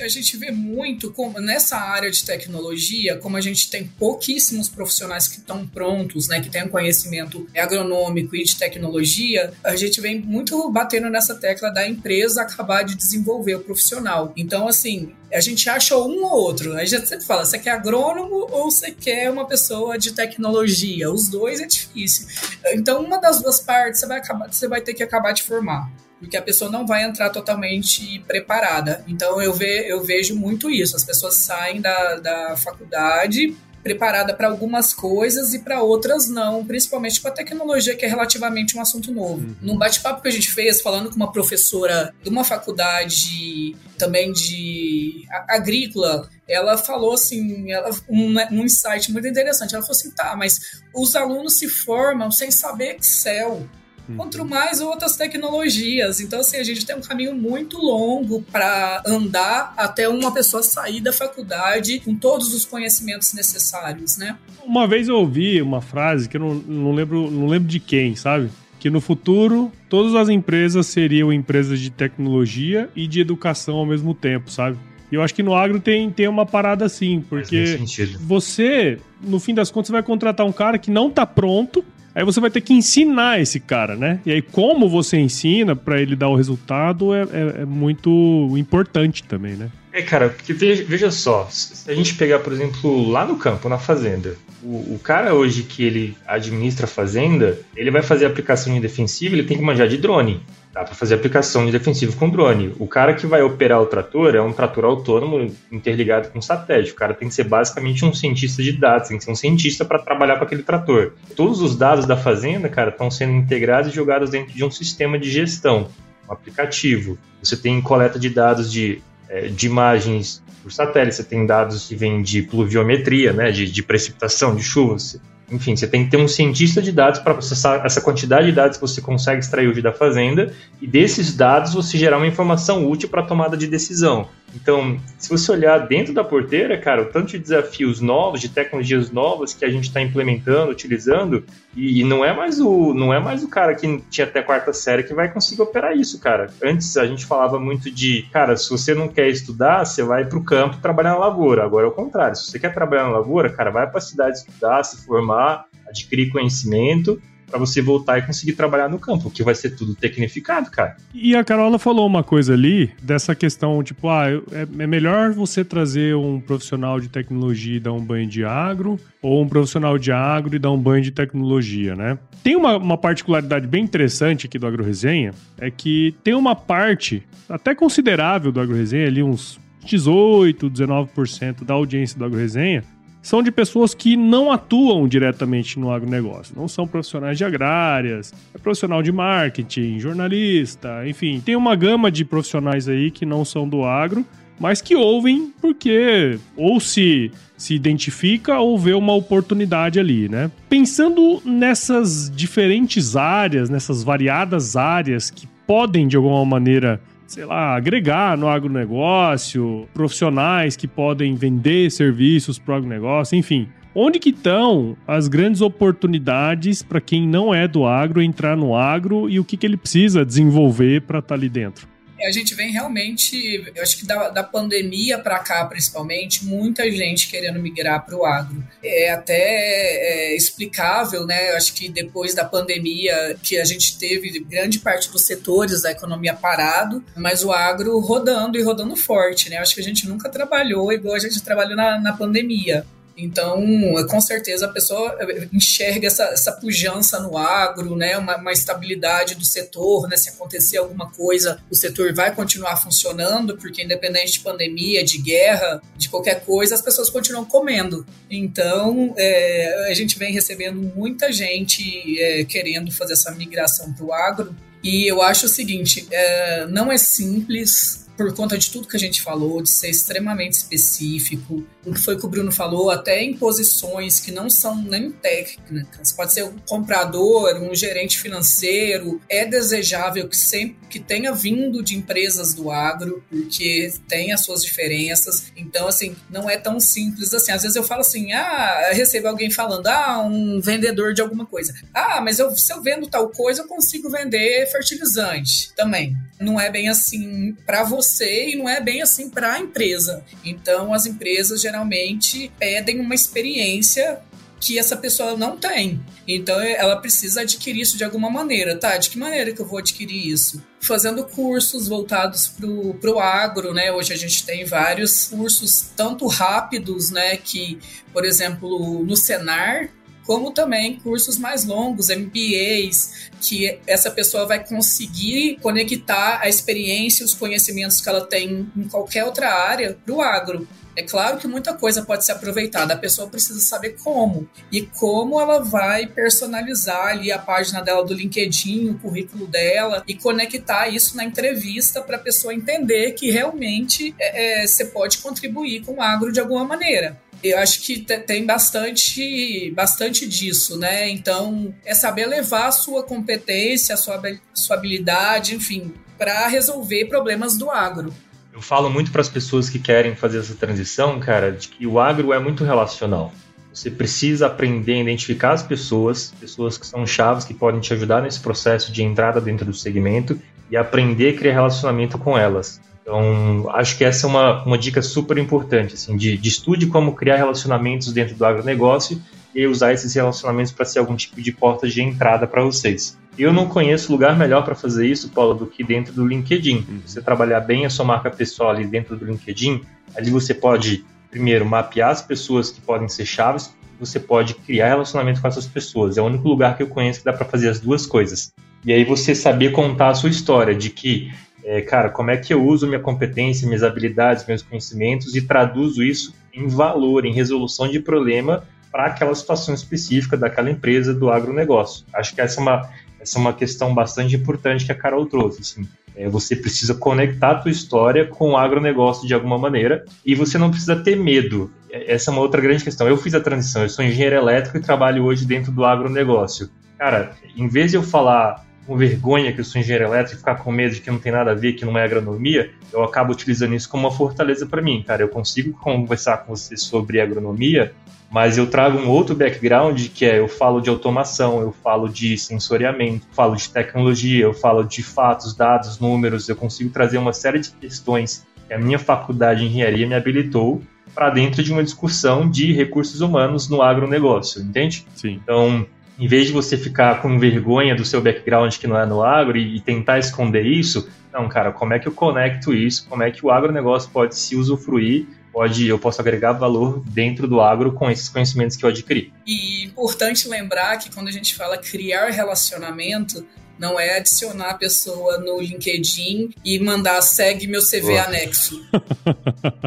A gente vê muito como nessa área de tecnologia, como a gente tem pouquíssimos profissionais que estão prontos, né, que têm conhecimento agronômico e de tecnologia, a gente vem muito batendo nessa tecla da empresa acabar de desenvolver o profissional. Então, assim, a gente acha um ou outro. A gente sempre fala, você quer agrônomo ou você quer uma pessoa de tecnologia? Os dois é difícil. Então, uma das duas partes você vai, acabar, você vai ter que acabar de formar porque a pessoa não vai entrar totalmente preparada. Então eu, ve, eu vejo muito isso. As pessoas saem da, da faculdade preparada para algumas coisas e para outras não, principalmente com a tecnologia, que é relativamente um assunto novo. Uhum. Num bate-papo que a gente fez, falando com uma professora de uma faculdade também de agrícola, ela falou assim, ela, um, um insight muito interessante. Ela falou assim: tá, mas os alunos se formam sem saber Excel quanto mais outras tecnologias. Então, assim, a gente tem um caminho muito longo para andar até uma pessoa sair da faculdade com todos os conhecimentos necessários, né? Uma vez eu ouvi uma frase que eu não, não, lembro, não lembro de quem, sabe? Que no futuro todas as empresas seriam empresas de tecnologia e de educação ao mesmo tempo, sabe? E eu acho que no agro tem, tem uma parada assim, porque você, no fim das contas, vai contratar um cara que não tá pronto Aí você vai ter que ensinar esse cara, né? E aí, como você ensina para ele dar o resultado é, é, é, muito importante também, né? É, cara, porque veja, veja, só, se a gente pegar, por exemplo, lá no campo, na fazenda, o, o cara hoje que ele administra a fazenda, ele vai fazer aplicação de defensiva, ele tem que manjar de drone. Dá para fazer aplicação de defensivo com drone. O cara que vai operar o trator é um trator autônomo interligado com satélite. O cara tem que ser basicamente um cientista de dados, tem que ser um cientista para trabalhar com aquele trator. Todos os dados da fazenda, cara, estão sendo integrados e jogados dentro de um sistema de gestão, um aplicativo. Você tem coleta de dados de, é, de imagens por satélite, você tem dados que vêm de pluviometria, né, de, de precipitação, de chuvas enfim, você tem que ter um cientista de dados para processar essa quantidade de dados que você consegue extrair hoje da fazenda e desses dados você gerar uma informação útil para a tomada de decisão. Então, se você olhar dentro da porteira, cara, o tanto de desafios novos, de tecnologias novas que a gente está implementando, utilizando, e, e, não é mais o não é mais o cara que tinha até quarta série que vai conseguir operar isso, cara. Antes a gente falava muito de, cara, se você não quer estudar, você vai para o campo trabalhar na lavoura. Agora é o contrário. Se você quer trabalhar na lavoura, cara, vai para a cidade estudar, se formar, adquirir conhecimento para você voltar e conseguir trabalhar no campo, que vai ser tudo tecnificado, cara. E a Carola falou uma coisa ali dessa questão, tipo, ah, é, é melhor você trazer um profissional de tecnologia e dar um banho de agro, ou um profissional de agro e dar um banho de tecnologia, né? Tem uma, uma particularidade bem interessante aqui do AgroResenha, é que tem uma parte até considerável do AgroResenha, ali uns 18, 19% da audiência do AgroResenha, são de pessoas que não atuam diretamente no agronegócio. Não são profissionais de agrárias, é profissional de marketing, jornalista, enfim, tem uma gama de profissionais aí que não são do agro, mas que ouvem porque ou se se identifica ou vê uma oportunidade ali, né? Pensando nessas diferentes áreas, nessas variadas áreas que podem de alguma maneira sei lá, agregar no agronegócio, profissionais que podem vender serviços para o agronegócio, enfim. Onde que estão as grandes oportunidades para quem não é do agro entrar no agro e o que, que ele precisa desenvolver para estar tá ali dentro? A gente vem realmente, eu acho que da, da pandemia para cá, principalmente, muita gente querendo migrar para o agro. É até é, explicável, né? Eu acho que depois da pandemia, que a gente teve grande parte dos setores da economia parado, mas o agro rodando e rodando forte, né? Eu acho que a gente nunca trabalhou igual a gente trabalhou na, na pandemia. Então, com certeza, a pessoa enxerga essa, essa pujança no agro, né? Uma, uma, estabilidade do setor, né? Se acontecer alguma coisa, o setor vai continuar funcionando, porque independente de pandemia, de guerra, de qualquer coisa, as pessoas continuam comendo. Então, é, a gente vem recebendo muita gente é, querendo fazer essa migração para o agro. E eu acho o seguinte, é, não é simples, por conta de tudo que a gente falou, de ser extremamente específico, o que foi que o Bruno falou, até em posições que não são nem técnicas. Pode ser um comprador, um gerente financeiro. É desejável que sempre que tenha vindo de empresas do agro, porque tem as suas diferenças. Então, assim, não é tão simples assim. Às vezes eu falo assim, ah, recebo alguém falando, ah, um vendedor de alguma coisa. Ah, mas eu, se eu vendo tal coisa, eu consigo vender fertilizante também. Não é bem assim para você e não é bem assim para a empresa. Então, as empresas geralmente pedem uma experiência que essa pessoa não tem. Então ela precisa adquirir isso de alguma maneira, tá? De que maneira que eu vou adquirir isso? Fazendo cursos voltados pro, pro agro, né? Hoje a gente tem vários cursos tanto rápidos, né? Que, por exemplo, no Senar, como também cursos mais longos, MBAs, que essa pessoa vai conseguir conectar a experiência, os conhecimentos que ela tem em qualquer outra área para o agro. É claro que muita coisa pode ser aproveitada, a pessoa precisa saber como e como ela vai personalizar ali a página dela do LinkedIn, o currículo dela e conectar isso na entrevista para a pessoa entender que realmente é, é, você pode contribuir com o agro de alguma maneira eu acho que tem bastante, bastante disso, né? Então, é saber levar a sua competência, a sua, sua habilidade, enfim, para resolver problemas do agro eu falo muito para as pessoas que querem fazer essa transição, cara, de que o agro é muito relacional. Você precisa aprender a identificar as pessoas, pessoas que são chaves, que podem te ajudar nesse processo de entrada dentro do segmento e aprender a criar relacionamento com elas. Então, acho que essa é uma, uma dica super importante, assim, de, de estude como criar relacionamentos dentro do agronegócio e usar esses relacionamentos para ser algum tipo de porta de entrada para vocês. Eu não conheço lugar melhor para fazer isso, Paulo, do que dentro do LinkedIn. Uhum. Você trabalhar bem a sua marca pessoal ali dentro do LinkedIn, ali você pode, primeiro, mapear as pessoas que podem ser chaves, você pode criar relacionamento com essas pessoas. É o único lugar que eu conheço que dá para fazer as duas coisas. E aí você saber contar a sua história de que, é, cara, como é que eu uso minha competência, minhas habilidades, meus conhecimentos e traduzo isso em valor, em resolução de problema para aquela situação específica daquela empresa, do agronegócio. Acho que essa é uma, essa é uma questão bastante importante que a Carol trouxe. Assim. É, você precisa conectar a tua história com o agronegócio de alguma maneira e você não precisa ter medo. É, essa é uma outra grande questão. Eu fiz a transição, eu sou engenheiro elétrico e trabalho hoje dentro do agronegócio. Cara, em vez de eu falar com vergonha que eu sou engenheiro elétrico e ficar com medo de que não tem nada a ver, que não é agronomia, eu acabo utilizando isso como uma fortaleza para mim, cara. Eu consigo conversar com você sobre agronomia mas eu trago um outro background que é eu falo de automação, eu falo de sensoriamento, falo de tecnologia, eu falo de fatos, dados, números, eu consigo trazer uma série de questões que a minha faculdade de engenharia me habilitou para dentro de uma discussão de recursos humanos no agronegócio, entende? Sim. Então, em vez de você ficar com vergonha do seu background que não é no agro e, tentar esconder isso, não, cara, como é que eu conecto isso? Como é que o agronegócio pode se usufruir pode, eu posso agregar valor dentro do agro com esses conhecimentos que eu adquiri. E importante lembrar que quando a gente fala criar relacionamento, não é adicionar a pessoa no LinkedIn e mandar segue meu CV anexo.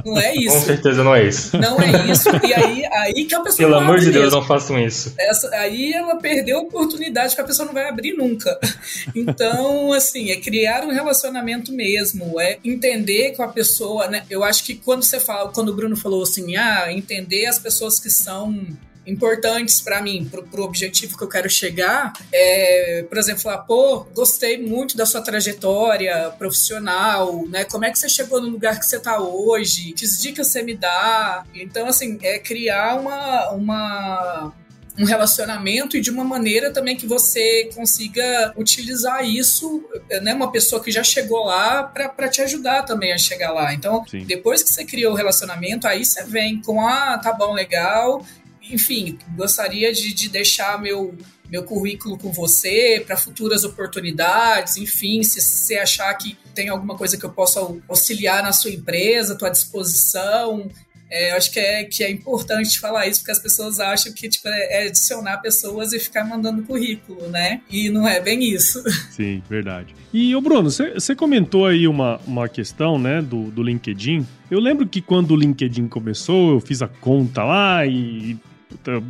Não é isso. Com certeza não é isso. Não é isso. E aí, aí que a pessoa. Pelo amor de Deus, mesmo. não façam isso. Essa, aí ela perdeu a oportunidade que a pessoa não vai abrir nunca. Então, assim, é criar um relacionamento mesmo, é entender com a pessoa, né? Eu acho que quando você fala, quando o Bruno falou assim, ah, entender as pessoas que são importantes para mim, para o objetivo que eu quero chegar, é, por exemplo, falar, pô, gostei muito da sua trajetória profissional, né? Como é que você chegou no lugar que você está hoje? Que dicas você me dá? Então, assim, é criar uma, uma um relacionamento e de uma maneira também que você consiga utilizar isso, né, uma pessoa que já chegou lá para te ajudar também a chegar lá. Então, Sim. depois que você criou o relacionamento, aí você vem com ah, tá bom, legal, enfim, gostaria de, de deixar meu, meu currículo com você para futuras oportunidades, enfim, se você achar que tem alguma coisa que eu possa auxiliar na sua empresa, à tua disposição. É, eu acho que é, que é importante falar isso, porque as pessoas acham que tipo, é, é adicionar pessoas e ficar mandando currículo, né? E não é bem isso. Sim, verdade. E, ô Bruno, você comentou aí uma, uma questão, né, do, do LinkedIn. Eu lembro que quando o LinkedIn começou, eu fiz a conta lá e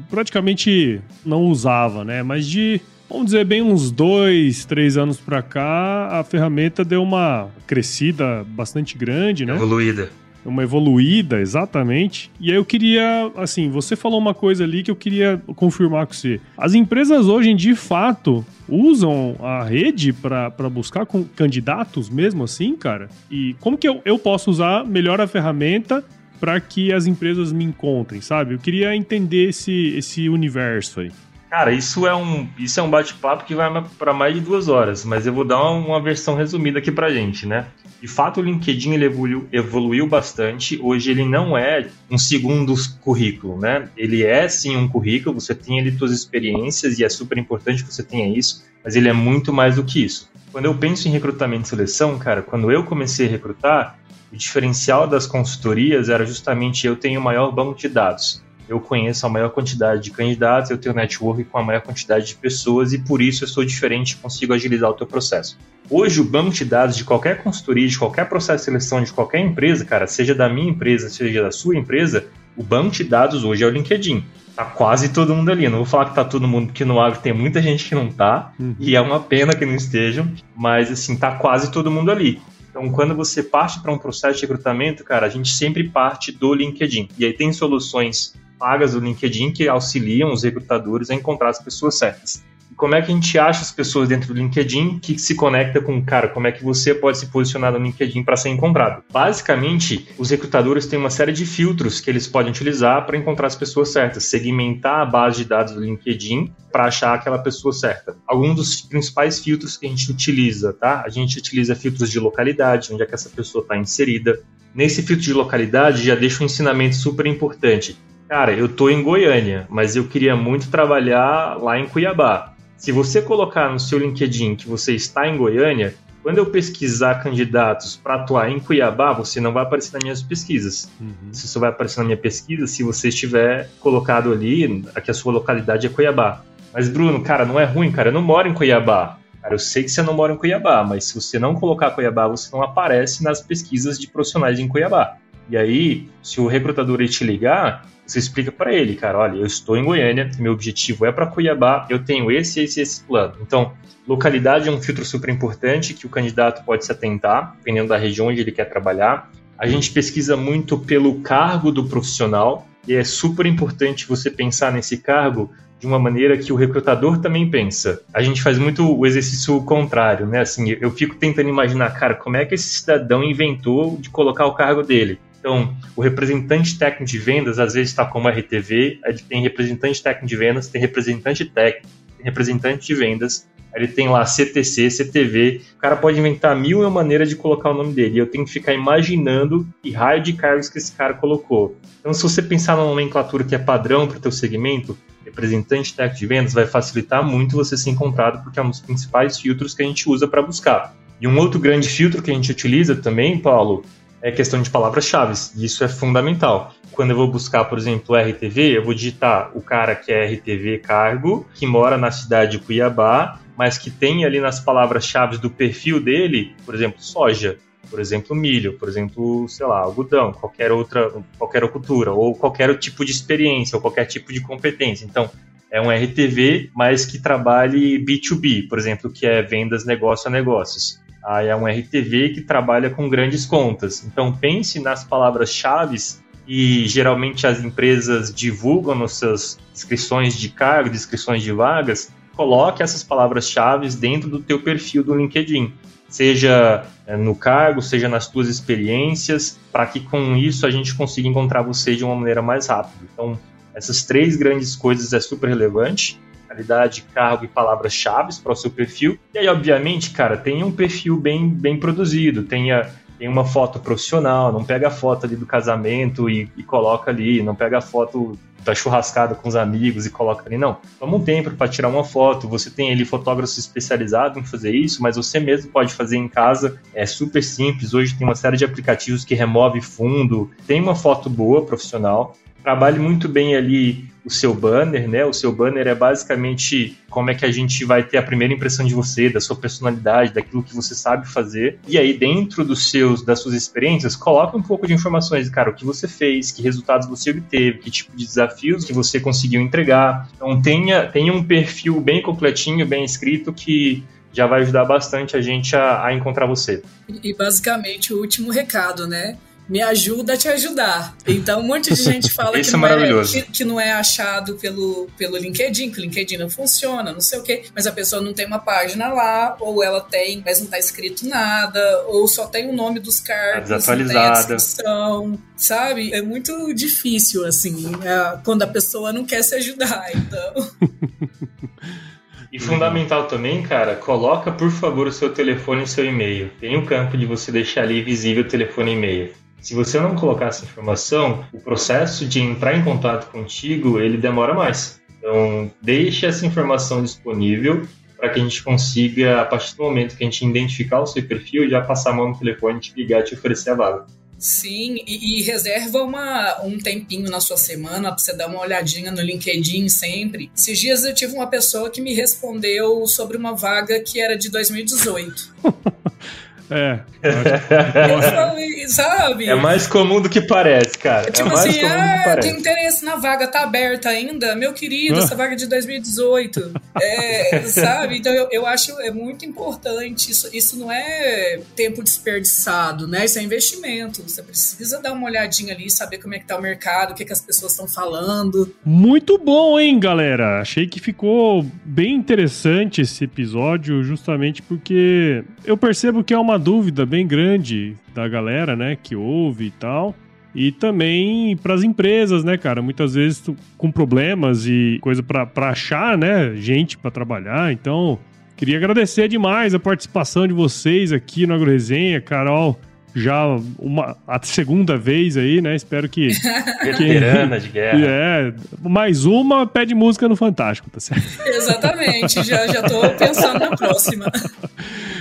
praticamente não usava, né? Mas de, vamos dizer, bem uns dois, três anos pra cá, a ferramenta deu uma crescida bastante grande, né? Evoluída. Uma evoluída, exatamente. E aí eu queria, assim, você falou uma coisa ali que eu queria confirmar com você. As empresas hoje, de fato, usam a rede para buscar candidatos mesmo assim, cara? E como que eu, eu posso usar melhor a ferramenta para que as empresas me encontrem, sabe? Eu queria entender esse, esse universo aí. Cara, isso é um, isso é um bate-papo que vai para mais de duas horas, mas eu vou dar uma, uma, versão resumida aqui pra gente, né? De fato, o LinkedIn ele evoluiu, evoluiu bastante. Hoje ele não é um segundo currículo, né? Ele é sim um currículo, você tem ali suas experiências e é super importante que você tenha isso, mas ele é muito mais do que isso. Quando eu penso em recrutamento e seleção, cara, quando eu comecei a recrutar, o diferencial das consultorias era justamente eu tenho o maior banco de dados. Eu conheço a maior quantidade de candidatos, eu tenho network com a maior quantidade de pessoas e por isso eu sou diferente e consigo agilizar o teu processo. Hoje, o banco de dados de qualquer consultoria, de qualquer processo de seleção de qualquer empresa, cara, seja da minha empresa, seja da sua empresa, o banco de dados hoje é o LinkedIn. Tá quase todo mundo ali. Não vou falar que tá todo mundo, porque no agro tem muita gente que não tá, uhum. e é uma pena que não estejam, mas assim, tá quase todo mundo ali. Então, quando você parte para um processo de recrutamento, cara, a gente sempre parte do LinkedIn. E aí tem soluções pagas do LinkedIn que auxiliam os recrutadores a encontrar as pessoas certas como é que a gente acha as pessoas dentro do LinkedIn que se conecta com, cara, como é que você pode se posicionar no LinkedIn para ser encontrado? Basicamente, os recrutadores têm uma série de filtros que eles podem utilizar para encontrar as pessoas certas, segmentar a base de dados do LinkedIn para achar aquela pessoa certa. Alguns dos principais filtros que a gente utiliza, tá? A gente utiliza filtros de localidade, onde é que essa pessoa está inserida. Nesse filtro de localidade, já deixa um ensinamento super importante cara, eu tô em Goiânia, mas eu queria muito trabalhar lá em Cuiabá. Se você colocar no seu LinkedIn que você está em Goiânia, quando eu pesquisar candidatos para atuar em Cuiabá, você não vai aparecer nas minhas pesquisas. Uhum. Você só vai aparecer na minha pesquisa se você estiver colocado ali, que a sua localidade é Cuiabá. Mas, Bruno, cara, não é ruim, cara. Eu não moro em Cuiabá. Cara, eu sei que você não mora em Cuiabá, mas se você não colocar Cuiabá, você não aparece nas pesquisas de profissionais em Cuiabá. E aí, se o recrutador te ligar, você explica para ele, cara, olha, eu estou em Goiânia, meu objetivo é para Cuiabá, eu tenho esse, esse, esse plano. Então, Localidade é um filtro super importante que o candidato pode se atentar, dependendo da região onde ele quer trabalhar. A gente pesquisa muito pelo cargo do profissional e é super importante você pensar nesse cargo de uma maneira que o recrutador também pensa. A gente faz muito o exercício contrário, né? Assim, eu fico tentando imaginar, cara, como é que esse cidadão inventou de colocar o cargo dele? Então, o representante técnico de vendas às vezes está como RTV, aí tem representante técnico de vendas, tem representante técnico, tem representante de vendas, ele tem lá CTC, CTV. O cara pode inventar mil e uma maneiras de colocar o nome dele. Eu tenho que ficar imaginando que raio de cargos que esse cara colocou. Então, se você pensar numa nomenclatura que é padrão para o teu segmento, representante técnico de vendas, vai facilitar muito você ser encontrado, porque é um dos principais filtros que a gente usa para buscar. E um outro grande filtro que a gente utiliza também, Paulo, é questão de palavras-chave. Isso é fundamental. Quando eu vou buscar, por exemplo, RTV, eu vou digitar o cara que é RTV cargo, que mora na cidade de Cuiabá, mas que tem ali nas palavras-chave do perfil dele, por exemplo, soja, por exemplo, milho, por exemplo, sei lá, algodão, qualquer outra, qualquer cultura, ou qualquer tipo de experiência, ou qualquer tipo de competência. Então, é um RTV, mas que trabalhe B2B, por exemplo, que é vendas negócio a negócios. Aí é um RTV que trabalha com grandes contas. Então, pense nas palavras-chave e geralmente as empresas divulgam nas suas descrições de cargo, descrições de vagas, coloque essas palavras-chave dentro do teu perfil do LinkedIn, seja é, no cargo, seja nas tuas experiências, para que com isso a gente consiga encontrar você de uma maneira mais rápida. Então, essas três grandes coisas é super relevante qualidade, cargo e palavras-chave para o seu perfil. E aí, obviamente, cara, tenha um perfil bem, bem produzido, tenha, uma foto profissional, não pega a foto ali do casamento e, e coloca ali, não pega a foto da churrascada com os amigos e coloca ali. Não, toma um tempo para tirar uma foto. Você tem ali fotógrafos especializados em fazer isso, mas você mesmo pode fazer em casa. É super simples. Hoje tem uma série de aplicativos que remove fundo. Tem uma foto boa, profissional. Trabalhe muito bem ali o seu banner, né? O seu banner é basicamente como é que a gente vai ter a primeira impressão de você, da sua personalidade, daquilo que você sabe fazer. E aí, dentro dos seus, das suas experiências, coloca um pouco de informações, cara, o que você fez, que resultados você obteve, que tipo de desafios que você conseguiu entregar. Então, tenha, tenha um perfil bem completinho, bem escrito, que já vai ajudar bastante a gente a, a encontrar você. E basicamente o último recado, né? Me ajuda a te ajudar. Então, um monte de gente fala que, é não é, que, que, não é achado pelo, pelo LinkedIn, que o LinkedIn não funciona, não sei o quê, mas a pessoa não tem uma página lá, ou ela tem, mas não está escrito nada, ou só tem o nome dos cargos, tá desatualizada. Não sabe? É muito difícil, assim, é, quando a pessoa não quer se ajudar, então... E fundamental também, cara, coloca por favor o seu telefone e o seu e-mail. Tem um campo de você deixar ali visível o telefone e e-mail. Se você não colocar essa informação, o processo de entrar em contato contigo, ele demora mais. Então, deixe essa informação disponível para que a gente consiga, a partir do momento que a gente identificar o seu perfil, já passar a mão no telefone, te ligar e te oferecer a vaga. Sim, e, e, reserva uma, um tempinho na sua semana para você dar uma olhadinha no LinkedIn sempre. Esses dias eu tive uma pessoa que me respondeu sobre uma vaga que era de 2018. É. sabe? É mais comum do que parece, cara. É tipo é mais assim, comum ah, do que parece. tem interesse na vaga, tá aberta ainda? Meu querido, essa vaga é de 2018. É, sabe? Então eu, eu acho é muito importante. Isso, isso não é tempo desperdiçado, né? Isso é investimento. Você precisa dar uma olhadinha ali, saber como é que tá o mercado, o que, que as pessoas estão falando. Muito bom, hein, galera? Achei que ficou bem interessante esse episódio, justamente porque eu percebo que é uma dúvida bem grande da galera, né, que ouve e tal. E também para as empresas, né, cara? Muitas vezes com problemas e coisa para achar, né, gente para trabalhar. Então, queria agradecer demais a participação de vocês aqui no AgroResenha, Carol. Já uma, a segunda vez aí, né? Espero que. Veterana de guerra. É, mais uma pede música no Fantástico, tá certo? Exatamente, já, já tô pensando na próxima.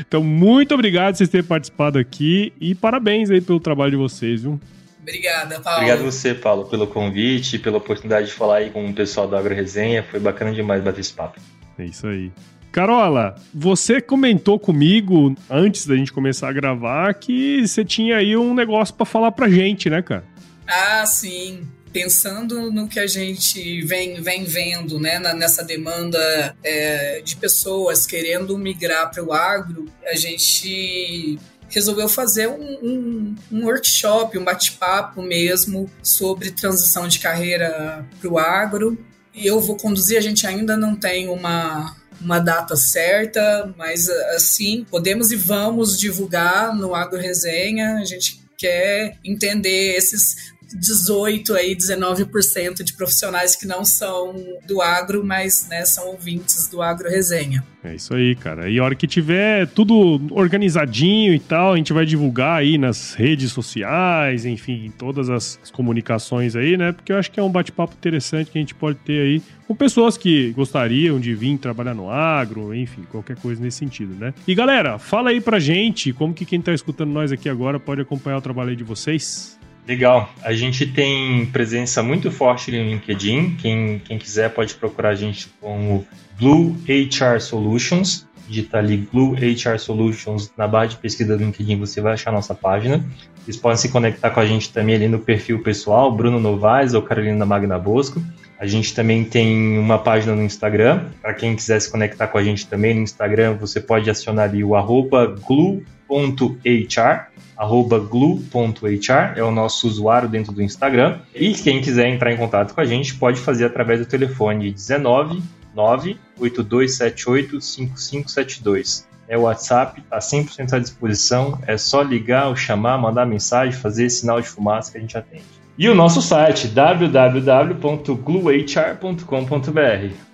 Então, muito obrigado por vocês terem participado aqui e parabéns aí pelo trabalho de vocês, viu? Obrigada, Paulo. Obrigado você, Paulo, pelo convite, pela oportunidade de falar aí com o pessoal da Agro Resenha. Foi bacana demais bater esse papo. É isso aí. Carola, você comentou comigo antes da gente começar a gravar que você tinha aí um negócio para falar pra gente, né, cara? Ah, sim. Pensando no que a gente vem, vem vendo né, nessa demanda é, de pessoas querendo migrar para o agro, a gente resolveu fazer um, um, um workshop, um bate-papo mesmo sobre transição de carreira para o agro. E eu vou conduzir, a gente ainda não tem uma, uma data certa, mas assim, podemos e vamos divulgar no Agro Resenha. A gente quer entender esses 18 aí, 19% de profissionais que não são do agro, mas né, são ouvintes do Agro Resenha. É isso aí, cara. E a hora que tiver tudo organizadinho e tal, a gente vai divulgar aí nas redes sociais, enfim, em todas as comunicações aí, né? Porque eu acho que é um bate-papo interessante que a gente pode ter aí com pessoas que gostariam de vir trabalhar no agro, enfim, qualquer coisa nesse sentido, né? E galera, fala aí pra gente como que quem tá escutando nós aqui agora pode acompanhar o trabalho aí de vocês. Legal. A gente tem presença muito forte no LinkedIn. Quem, quem quiser pode procurar a gente como Blue HR Solutions. Digita ali Blue HR Solutions na barra de pesquisa do LinkedIn, você vai achar a nossa página. Vocês podem se conectar com a gente também ali no perfil pessoal, Bruno Novaes ou Carolina Magna Bosco. A gente também tem uma página no Instagram. Para quem quiser se conectar com a gente também no Instagram, você pode acionar ali o arroba glue.hr arroba glue.hr, é o nosso usuário dentro do Instagram. E quem quiser entrar em contato com a gente pode fazer através do telefone 19 98278 5572. É o WhatsApp, está 100% à disposição. É só ligar ou chamar, mandar mensagem, fazer sinal de fumaça que a gente atende. E o nosso site www.gluehr.com.br.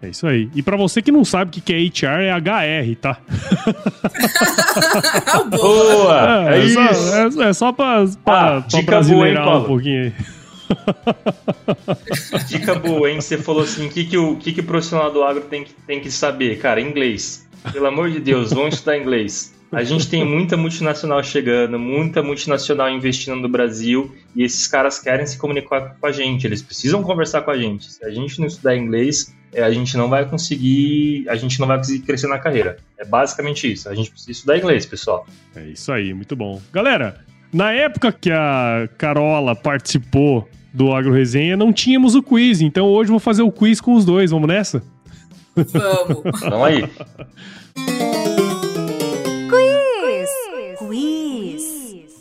É isso aí. E para você que não sabe o que é HR, é HR, tá? boa! É, é, é isso! Só, é, é só pra, pra, ah, pra brasileirar boa, hein, um pouquinho aí. Dica boa, hein? Você falou assim: o que, que, o que, que o profissional do agro tem que, tem que saber? Cara, inglês. Pelo amor de Deus, vamos estudar inglês. A gente tem muita multinacional chegando, muita multinacional investindo no Brasil e esses caras querem se comunicar com a gente, eles precisam conversar com a gente. Se a gente não estudar inglês, é, a gente não vai conseguir, a gente não vai conseguir crescer na carreira. É basicamente isso. A gente precisa estudar inglês, pessoal. É isso aí, muito bom. Galera, na época que a Carola participou do Agro Resenha, não tínhamos o quiz, então hoje vou fazer o quiz com os dois. Vamos nessa? Vamos. Vamos aí.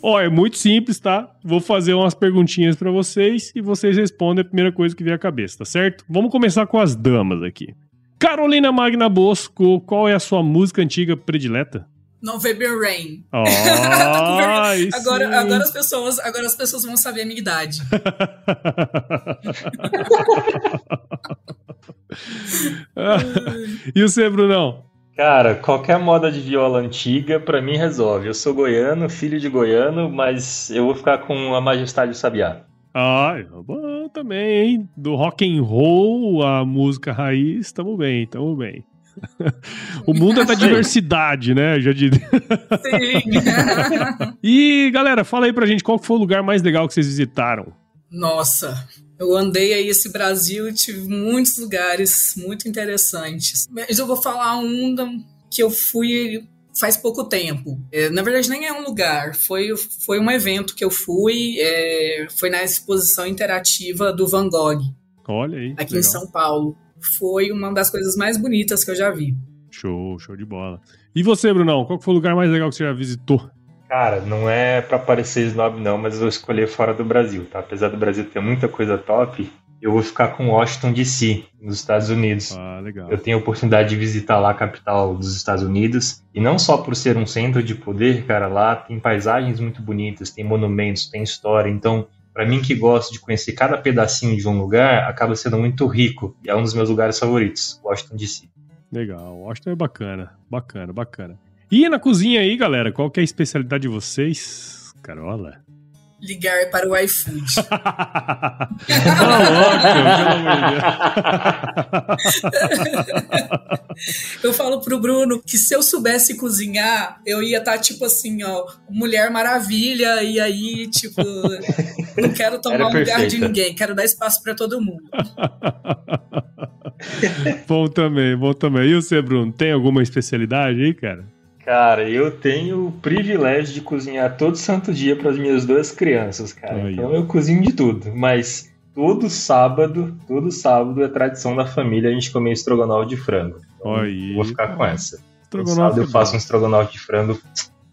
Ó, é muito simples, tá? Vou fazer umas perguntinhas para vocês e vocês respondem a primeira coisa que vier à cabeça, tá certo? Vamos começar com as damas aqui. Carolina Magna Bosco, qual é a sua música antiga predileta? November Rain. Oh, agora, agora, as pessoas, agora as pessoas vão saber a minha idade. e você, Brunão? Cara, qualquer moda de viola antiga, para mim resolve. Eu sou goiano, filho de goiano, mas eu vou ficar com a Majestade do Sabiá. Ah, bom também, hein? Do rock and roll, a música raiz, tamo bem, tamo bem. o mundo é da diversidade, né? Já de... Sim. e, galera, fala aí pra gente qual foi o lugar mais legal que vocês visitaram. Nossa, eu andei aí esse Brasil e tive muitos lugares muito interessantes. Mas eu vou falar um que eu fui faz pouco tempo. É, na verdade, nem é um lugar, foi, foi um evento que eu fui, é, foi na exposição interativa do Van Gogh. Olha aí. Aqui legal. em São Paulo. Foi uma das coisas mais bonitas que eu já vi. Show, show de bola. E você, Brunão, qual foi o lugar mais legal que você já visitou? Cara, não é para parecer snob não, mas eu vou escolher fora do Brasil, tá? Apesar do Brasil ter muita coisa top, eu vou ficar com Washington DC, nos Estados Unidos. Ah, legal. Eu tenho a oportunidade de visitar lá a capital dos Estados Unidos, e não só por ser um centro de poder, cara, lá tem paisagens muito bonitas, tem monumentos, tem história, então para mim que gosto de conhecer cada pedacinho de um lugar, acaba sendo muito rico, e é um dos meus lugares favoritos, Washington DC. Legal, Washington é bacana, bacana, bacana. E na cozinha aí, galera, qual que é a especialidade de vocês? Carola? ligar para o iFood. tá louco, pelo amor de Deus. eu falo pro Bruno que se eu soubesse cozinhar, eu ia estar tá, tipo assim, ó, Mulher Maravilha, e aí, tipo, não quero tomar o lugar de ninguém, quero dar espaço para todo mundo. bom também, bom também. E você, Bruno, tem alguma especialidade aí, cara? Cara, eu tenho o privilégio de cozinhar todo santo dia para as minhas duas crianças, cara. Aí. Então eu cozinho de tudo, mas todo sábado, todo sábado é tradição da família a gente comer estrogonofe de frango. Então, vou ficar com essa. Sábado eu é faço um estrogonofe de frango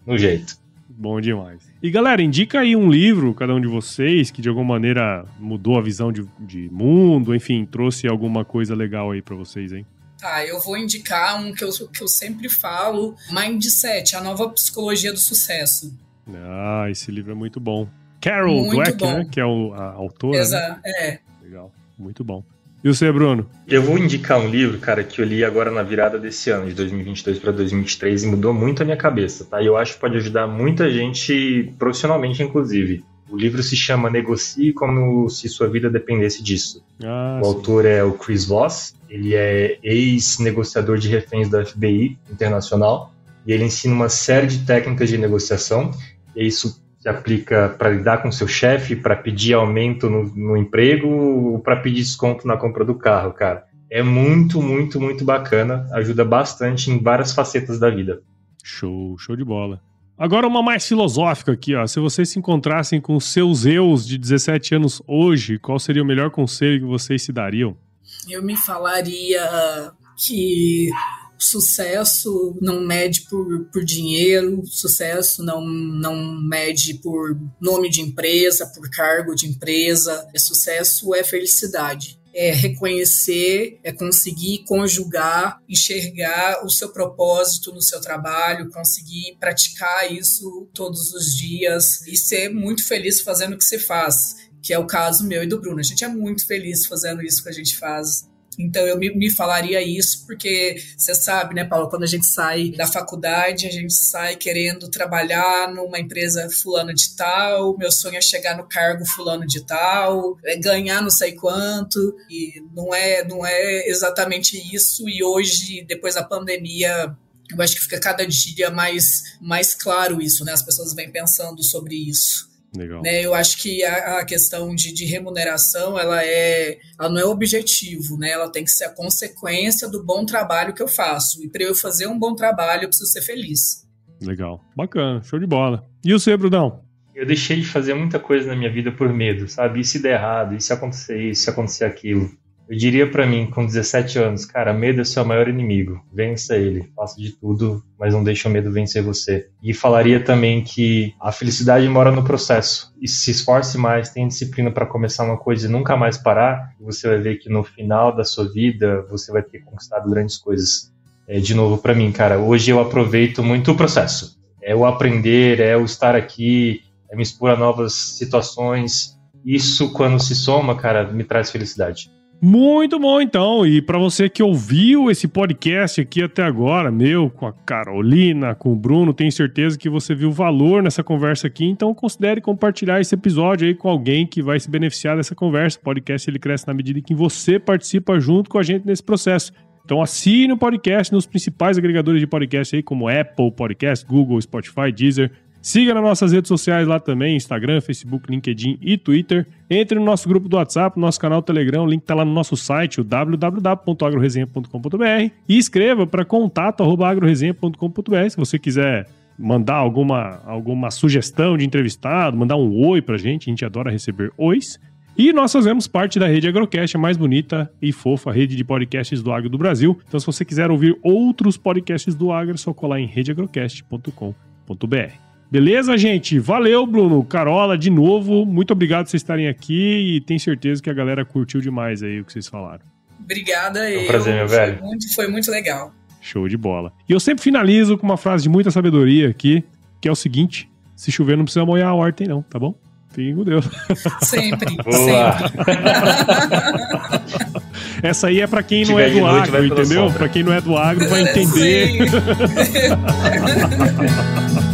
no jeito. Bom demais. E galera, indica aí um livro, cada um de vocês, que de alguma maneira mudou a visão de, de mundo, enfim, trouxe alguma coisa legal aí para vocês, hein? Tá, eu vou indicar um que eu, que eu sempre falo: Mindset, a nova psicologia do sucesso. Ah, esse livro é muito bom. Carol muito Dweck, bom. né? Que é o, a autora. Exato, né? é. Legal, muito bom. E você, Bruno? Eu vou indicar um livro, cara, que eu li agora na virada desse ano, de 2022 para 2023, e mudou muito a minha cabeça, tá? E eu acho que pode ajudar muita gente, profissionalmente, inclusive. O livro se chama Negocie como se sua vida dependesse disso. Ah, o sim. autor é o Chris Voss, ele é ex-negociador de reféns da FBI internacional e ele ensina uma série de técnicas de negociação. E isso se aplica para lidar com seu chefe, para pedir aumento no, no emprego ou para pedir desconto na compra do carro, cara. É muito, muito, muito bacana. Ajuda bastante em várias facetas da vida. Show, show de bola. Agora uma mais filosófica aqui, ó. Se vocês se encontrassem com seus eus de 17 anos hoje, qual seria o melhor conselho que vocês se dariam? Eu me falaria que sucesso não mede por, por dinheiro, sucesso não, não mede por nome de empresa, por cargo de empresa. Sucesso é felicidade é reconhecer, é conseguir conjugar, enxergar o seu propósito no seu trabalho, conseguir praticar isso todos os dias e ser muito feliz fazendo o que você faz, que é o caso meu e do Bruno. A gente é muito feliz fazendo isso que a gente faz então eu me, me falaria isso porque você sabe, né, Paulo, quando a gente sai da faculdade, a gente sai querendo trabalhar numa empresa fulano de tal, meu sonho é chegar no cargo fulano de tal, é ganhar não sei quanto, e não é, não é exatamente isso. E hoje, depois da pandemia, eu acho que fica cada dia mais, mais claro isso, né? As pessoas vêm pensando sobre isso. Legal. Né, eu acho que a, a questão de, de, remuneração ela é ela não é objetivo, né? Ela tem que ser a consequência do bom trabalho que eu faço. E para eu fazer um bom trabalho, eu preciso ser feliz. Legal, bacana, show de bola. E o seu, Brudão? Eu deixei de fazer muita coisa na minha vida por medo, sabe? E se der errado, e se acontecer isso, se acontecer aquilo. Eu diria para mim, com 17 anos, cara, medo é seu maior inimigo. Vença ele, faça de tudo, mas não deixe o medo vencer você. E falaria também que a felicidade mora no processo. E se esforce mais, tenha disciplina para começar uma coisa e nunca mais parar, você vai ver que no final da sua vida você vai ter conquistado grandes coisas. É, de novo, para mim, cara, hoje eu aproveito muito o processo. É o aprender, é o estar aqui, é me expor a novas situações. Isso, quando se soma, cara, me traz felicidade. Muito bom, então. E para você que ouviu esse podcast aqui até agora, meu, com a Carolina, com o Bruno, tenho certeza que você viu valor nessa conversa aqui. Então, considere compartilhar esse episódio aí com alguém que vai se beneficiar dessa conversa. O podcast ele cresce na medida em que você participa junto com a gente nesse processo. Então assine o podcast nos principais agregadores de podcast aí, como Apple Podcast, Google, Spotify, Deezer, Siga nas nossas redes sociais lá também, Instagram, Facebook, LinkedIn e Twitter. Entre no nosso grupo do WhatsApp, no nosso canal Telegram, o link está lá no nosso site, o www.agroresenha.com.br e escreva para contato@agroresenha.com.br se você quiser mandar alguma, alguma sugestão de entrevistado, mandar um oi pra gente, a gente adora receber ois. E nós fazemos parte da rede Agrocast, a mais bonita e fofa rede de podcasts do agro do Brasil. Então, se você quiser ouvir outros podcasts do agro, é só colar em redeagrocast.com.br. Beleza, gente? Valeu, Bruno. Carola, de novo, muito obrigado por vocês estarem aqui e tenho certeza que a galera curtiu demais aí o que vocês falaram. Obrigada. É um prazer, meu velho. Foi muito, foi muito legal. Show de bola. E eu sempre finalizo com uma frase de muita sabedoria aqui, que é o seguinte: se chover não precisa molhar a horta, não, tá bom? Fiquem com Deus. Sempre, sempre. Essa aí é pra quem não é do noite, agro, entendeu? Pra quem não é do agro vai entender.